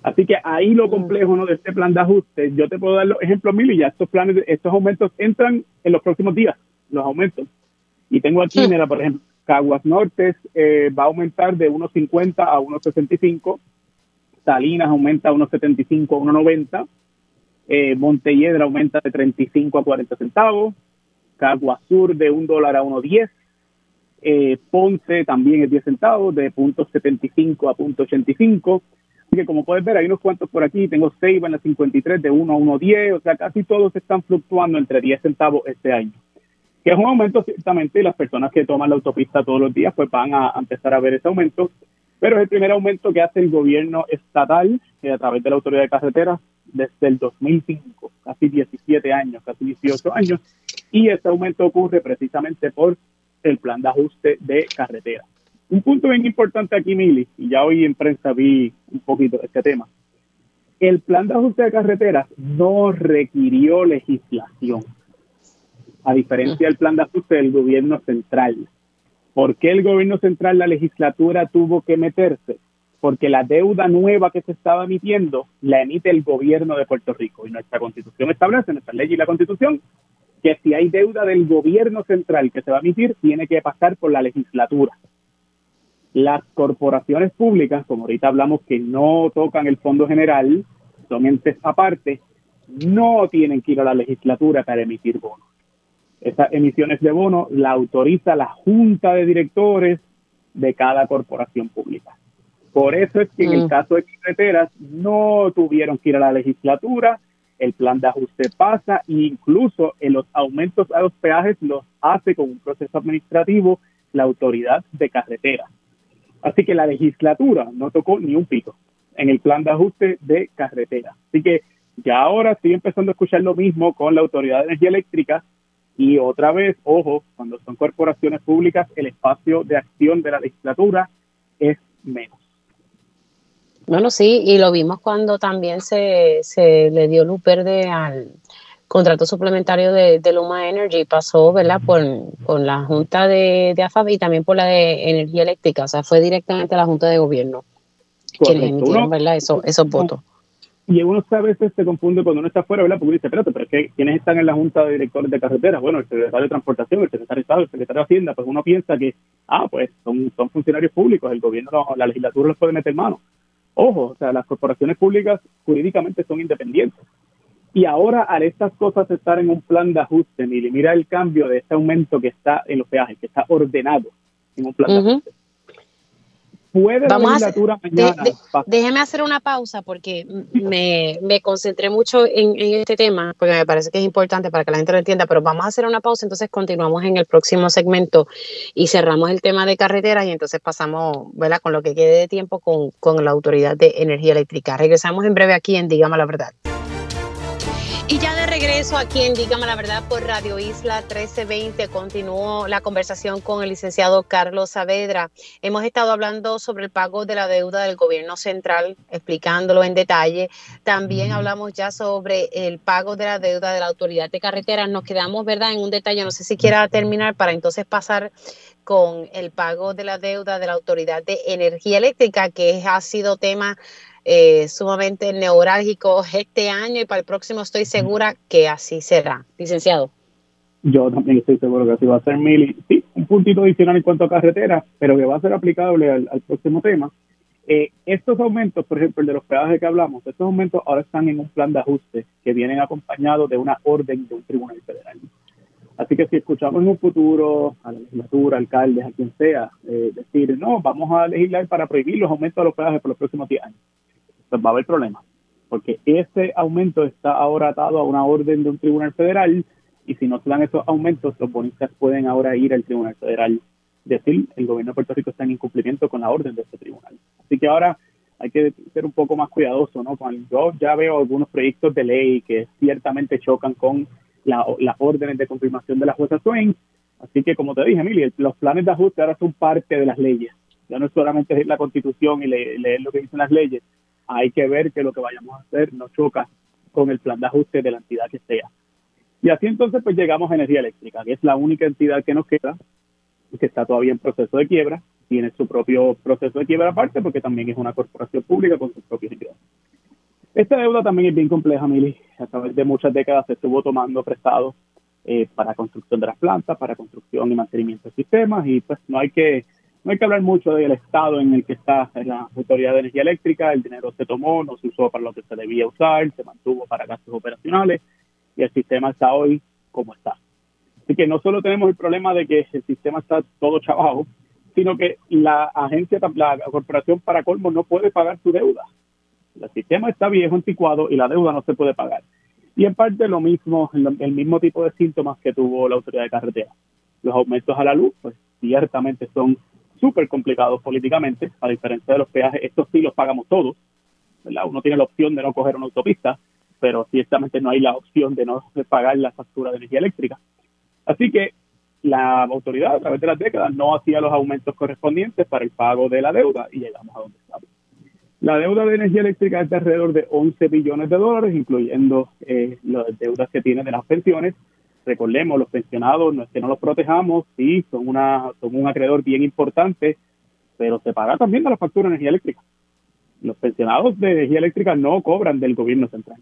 Así que ahí lo complejo ¿no? de este plan de ajuste, yo te puedo dar los ejemplos mil y ya estos planes, estos aumentos entran en los próximos días, los aumentos. Y tengo aquí, mira, por ejemplo, Caguas Norte eh, va a aumentar de 1.50 a 1.65, Salinas aumenta a 1.75 a 1.90, eh, Montelledra aumenta de 35 a 40 centavos, Caguas Sur de 1 dólar a 1.10, eh, Ponce también es 10 centavos, de 0.75 a 0.85, que como puedes ver, hay unos cuantos por aquí. Tengo Seiba en la 53 de 1 a 1.10, o sea, casi todos están fluctuando entre 10 centavos este año. Que es un aumento ciertamente y las personas que toman la autopista todos los días pues van a, empezar a ver ese aumento. Pero es el primer aumento que hace el gobierno estatal eh, a través de la autoridad de carreteras desde el 2005, casi 17 años, casi 18 años, y este aumento ocurre precisamente por el plan de ajuste de carretera. Un punto bien importante aquí, Mili, y ya hoy en prensa vi un poquito de este tema. El plan de ajuste de carreteras no requirió legislación, a diferencia del plan de ajuste del gobierno central. ¿Por qué el gobierno central, la legislatura tuvo que meterse? Porque la deuda nueva que se estaba emitiendo la emite el gobierno de Puerto Rico y nuestra constitución establece, nuestra ley y la constitución, que si hay deuda del gobierno central que se va a emitir, tiene que pasar por la legislatura. Las corporaciones públicas, como ahorita hablamos que no tocan el fondo general, son entes aparte, no tienen que ir a la legislatura para emitir bonos. Esas emisiones de bonos la autoriza la junta de directores de cada corporación pública. Por eso es que en el mm. caso de carreteras no tuvieron que ir a la legislatura, el plan de ajuste pasa e incluso en los aumentos a los peajes los hace con un proceso administrativo la autoridad de carretera. Así que la legislatura no tocó ni un pico en el plan de ajuste de carretera. Así que ya ahora estoy empezando a escuchar lo mismo con la Autoridad de Energía Eléctrica y otra vez, ojo, cuando son corporaciones públicas, el espacio de acción de la legislatura es menos. Bueno, sí, y lo vimos cuando también se, se le dio luz verde al contrato suplementario de, Luma Energy, pasó, ¿verdad?, por, la Junta de, de AFAB y también por la de Energía Eléctrica, o sea, fue directamente a la Junta de Gobierno quienes emitieron, ¿verdad?, Eso, esos votos. Y uno a veces se confunde cuando uno está afuera, ¿verdad? Porque dice, espérate, pero es que ¿quiénes están en la Junta de Directores de Carreteras? Bueno, el secretario de Transportación, el secretario de Estado, el secretario de Hacienda, pues uno piensa que, ah, pues son, son funcionarios públicos, el gobierno, la legislatura los puede meter mano. Ojo, o sea, las corporaciones públicas jurídicamente son independientes. Y ahora, al estas cosas estar en un plan de ajuste, y mira el cambio de este aumento que está en los peajes, que está ordenado en un plan de ajuste. Puede Vamos a mañana. déjeme hacer una pausa porque me, me concentré mucho en, en, este tema, porque me parece que es importante para que la gente lo entienda, pero vamos a hacer una pausa, entonces continuamos en el próximo segmento y cerramos el tema de carreteras y entonces pasamos, ¿verdad? Con lo que quede de tiempo con, con la Autoridad de Energía Eléctrica. Regresamos en breve aquí en Dígame la Verdad. Regreso aquí en Dígame la Verdad por Radio Isla 1320 continuó la conversación con el licenciado Carlos Saavedra. Hemos estado hablando sobre el pago de la deuda del gobierno central, explicándolo en detalle. También hablamos ya sobre el pago de la deuda de la autoridad de carreteras. Nos quedamos, ¿verdad?, en un detalle, no sé si quiera terminar para entonces pasar con el pago de la deuda de la autoridad de energía eléctrica, que ha sido tema eh, sumamente neurálgico este año y para el próximo estoy segura que así será. Licenciado. Yo también estoy seguro que así va a ser, Mili. Sí, un puntito adicional en cuanto a carreteras, pero que va a ser aplicable al, próximo tema. Eh, estos aumentos, por ejemplo, el de los peajes que hablamos, estos aumentos ahora están en un plan de ajuste que vienen acompañados de una orden de un tribunal federal. Así que si escuchamos en un futuro a la legislatura, alcaldes, a quien sea, eh, decir, no, vamos a legislar para prohibir los aumentos de los peajes por los próximos 10 años pues va a haber problemas, porque ese aumento está ahora atado a una orden de un tribunal federal y si no se dan esos aumentos, los bonistas pueden ahora ir al tribunal federal. Decir, el gobierno de Puerto Rico está en incumplimiento con la orden de ese tribunal. Así que ahora hay que ser un poco más cuidadoso, ¿no? yo ya veo algunos proyectos de ley que ciertamente chocan con las órdenes de confirmación de la jueza Swain. Así que, como te dije, Emily, los planes de ajuste ahora son parte de las leyes. Ya no es solamente leer la constitución y leer lo que dicen las leyes, hay que ver que lo que vayamos a hacer no choca con el plan de ajuste de la entidad que sea. Y así entonces pues llegamos a energía eléctrica, que es la única entidad que nos queda, que está todavía en proceso de quiebra, tiene su propio proceso de quiebra aparte porque también es una corporación pública con sus propios ingresos. Esta deuda también es bien compleja, Mili. A través de muchas décadas se estuvo tomando prestado eh, para construcción de las plantas, para construcción y mantenimiento de sistemas y pues no hay que no hay que hablar mucho del estado en el que está la Autoridad de Energía Eléctrica, el dinero se tomó, no se usó para lo que se debía usar, se mantuvo para gastos operacionales y el sistema está hoy como está. Así que no solo tenemos el problema de que el sistema está todo chavado, sino que la agencia, la corporación para colmo no puede pagar su deuda. El sistema está viejo, anticuado y la deuda no se puede pagar. Y en parte lo mismo, el mismo tipo de síntomas que tuvo la autoridad de carretera. Los aumentos a la luz, pues ciertamente son súper complicados políticamente, a diferencia de los peajes, estos sí los pagamos todos, ¿verdad? Uno tiene la opción de no coger una autopista, pero ciertamente no hay la opción de no pagar la factura de energía eléctrica. Así que la autoridad a través de las décadas no hacía los aumentos correspondientes para el pago de la deuda y llegamos a donde estamos. La deuda de energía eléctrica es de alrededor de 11 billones de dólares, incluyendo eh, las deudas que tiene de las pensiones. Recordemos, los pensionados no es que no los protejamos, sí, son, una, son un acreedor bien importante, pero se paga también de la factura de energía eléctrica. Los pensionados de energía eléctrica no cobran del gobierno central.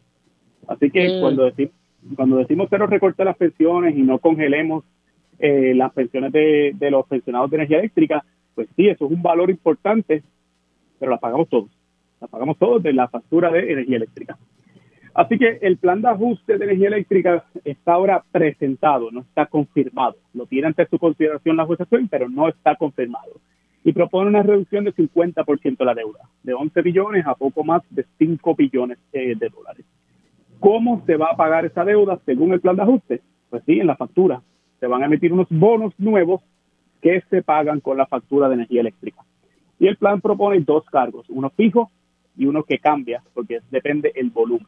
Así que mm. cuando, decimos, cuando decimos que no recorte las pensiones y no congelemos eh, las pensiones de, de los pensionados de energía eléctrica, pues sí, eso es un valor importante, pero las pagamos todos la pagamos todos de la factura de energía eléctrica. Así que el plan de ajuste de energía eléctrica está ahora presentado, no está confirmado. Lo tiene ante su consideración la justicia, pero no está confirmado. Y propone una reducción de 50% de la deuda, de 11 billones a poco más de 5 billones eh, de dólares. ¿Cómo se va a pagar esa deuda según el plan de ajuste? Pues sí, en la factura. Se van a emitir unos bonos nuevos que se pagan con la factura de energía eléctrica. Y el plan propone dos cargos, uno fijo y uno que cambia porque depende el volumen.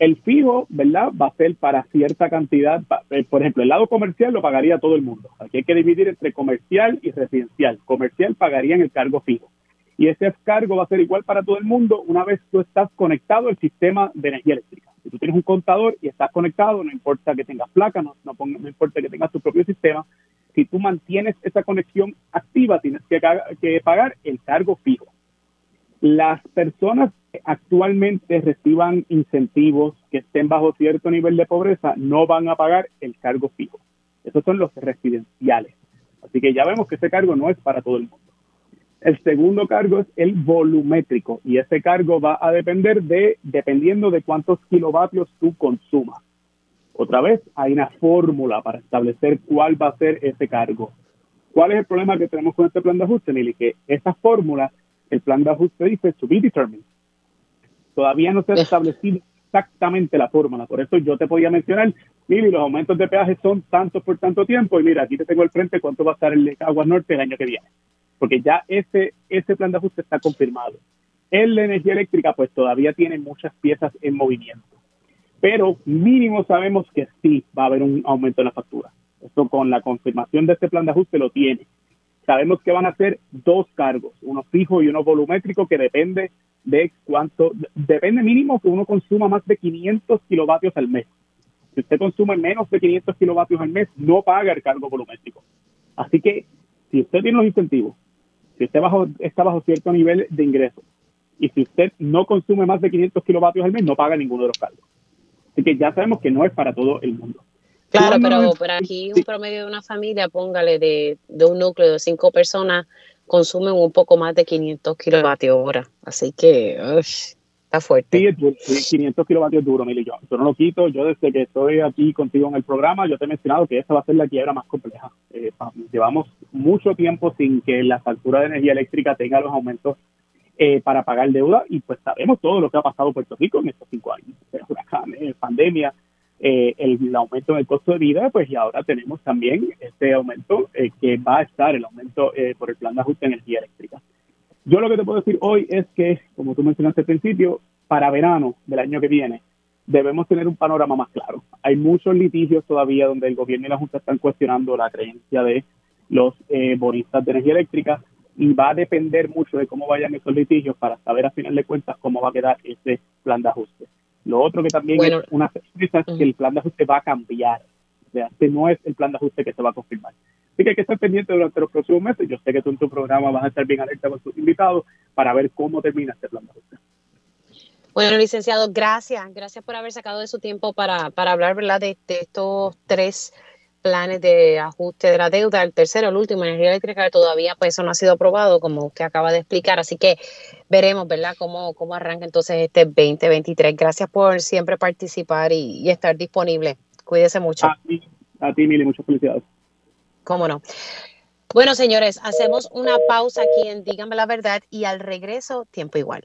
El fijo, ¿verdad? Va a ser para cierta cantidad. Eh, por ejemplo, el lado comercial lo pagaría todo el mundo. Aquí hay que dividir entre comercial y residencial. Comercial pagaría en el cargo fijo. Y ese cargo va a ser igual para todo el mundo una vez tú estás conectado al sistema de energía eléctrica. Si tú tienes un contador y estás conectado, no importa que tengas placa, no, no, importa que tengas tu propio sistema, si tú mantienes esa conexión activa, tienes que pagar el cargo fijo. Las personas que actualmente reciban incentivos que estén bajo cierto nivel de pobreza no van a pagar el cargo fijo. Esos son los residenciales. Así que ya vemos que ese cargo no es para todo el mundo. El segundo cargo es el volumétrico y ese cargo va a depender de, dependiendo de cuántos kilovatios tú consumas. Otra vez, hay una fórmula para establecer cuál va a ser ese cargo. ¿Cuál es el problema que tenemos con este plan de ajuste? Que esa fórmula el plan de ajuste dice to be determined. Todavía no se ha establecido exactamente la fórmula. Por eso yo te podía mencionar, mire, los aumentos de peaje son tantos por tanto tiempo y mira, aquí te tengo el frente cuánto va a estar el Aguas Norte el año que viene. Porque ya ese, ese plan de ajuste está confirmado. En la energía eléctrica, pues todavía tiene muchas piezas en movimiento. Pero mínimo sabemos que sí va a haber un aumento en la factura. Esto con la confirmación de este plan de ajuste lo tiene. Sabemos que van a ser dos cargos, uno fijo y uno volumétrico, que depende de cuánto, depende mínimo que uno consuma más de 500 kilovatios al mes. Si usted consume menos de 500 kilovatios al mes, no paga el cargo volumétrico. Así que, si usted tiene los incentivos, si usted bajo, está bajo cierto nivel de ingresos, y si usted no consume más de 500 kilovatios al mes, no paga ninguno de los cargos. Así que ya sabemos que no es para todo el mundo. Claro, pero por aquí un promedio de una familia, póngale de, de un núcleo de cinco personas, consumen un poco más de 500 kilovatios hora. Así que está fuerte. Sí, 500 kilovatios duro, Mili. Yo, yo no lo quito. Yo desde que estoy aquí contigo en el programa, yo te he mencionado que esa va a ser la quiebra más compleja. Eh, llevamos mucho tiempo sin que la factura de energía eléctrica tenga los aumentos eh, para pagar deuda y pues sabemos todo lo que ha pasado en Puerto Rico en estos cinco años. Huracanes, pandemia, eh, el, aumento en el costo de vida, pues y ahora tenemos también este aumento eh, que va a estar, el aumento eh, por el plan de ajuste de energía eléctrica. Yo lo que te puedo decir hoy es que, como tú mencionaste al principio, para verano del año que viene debemos tener un panorama más claro. Hay muchos litigios todavía donde el gobierno y la Junta están cuestionando la creencia de los bonistas de energía eléctrica y va a depender mucho de cómo vayan esos litigios para saber a final de cuentas cómo va a quedar ese plan de ajuste. Lo otro que también es una sorpresa es que el plan de ajuste va a cambiar. O sea, este no es el plan de ajuste que se va a confirmar. Así que hay que estar pendiente durante los próximos meses. Yo sé que tú en tu programa vas a estar bien alerta con tus invitados para ver cómo termina este plan de ajuste. Bueno, licenciado, gracias. Gracias por haber sacado de su tiempo para, para hablar ¿verdad? De, de estos tres planes de ajuste de la deuda, el tercero, el último, energía eléctrica, todavía pues eso no ha sido aprobado, como usted acaba de explicar, así que veremos, ¿verdad?, cómo, cómo arranca entonces este 2023. Gracias por siempre participar y, estar disponible. Cuídese mucho. A ti, a ti, Mili, muchas felicidades. Cómo no. Bueno, señores, hacemos una pausa aquí en Díganme la Verdad y al regreso, tiempo igual.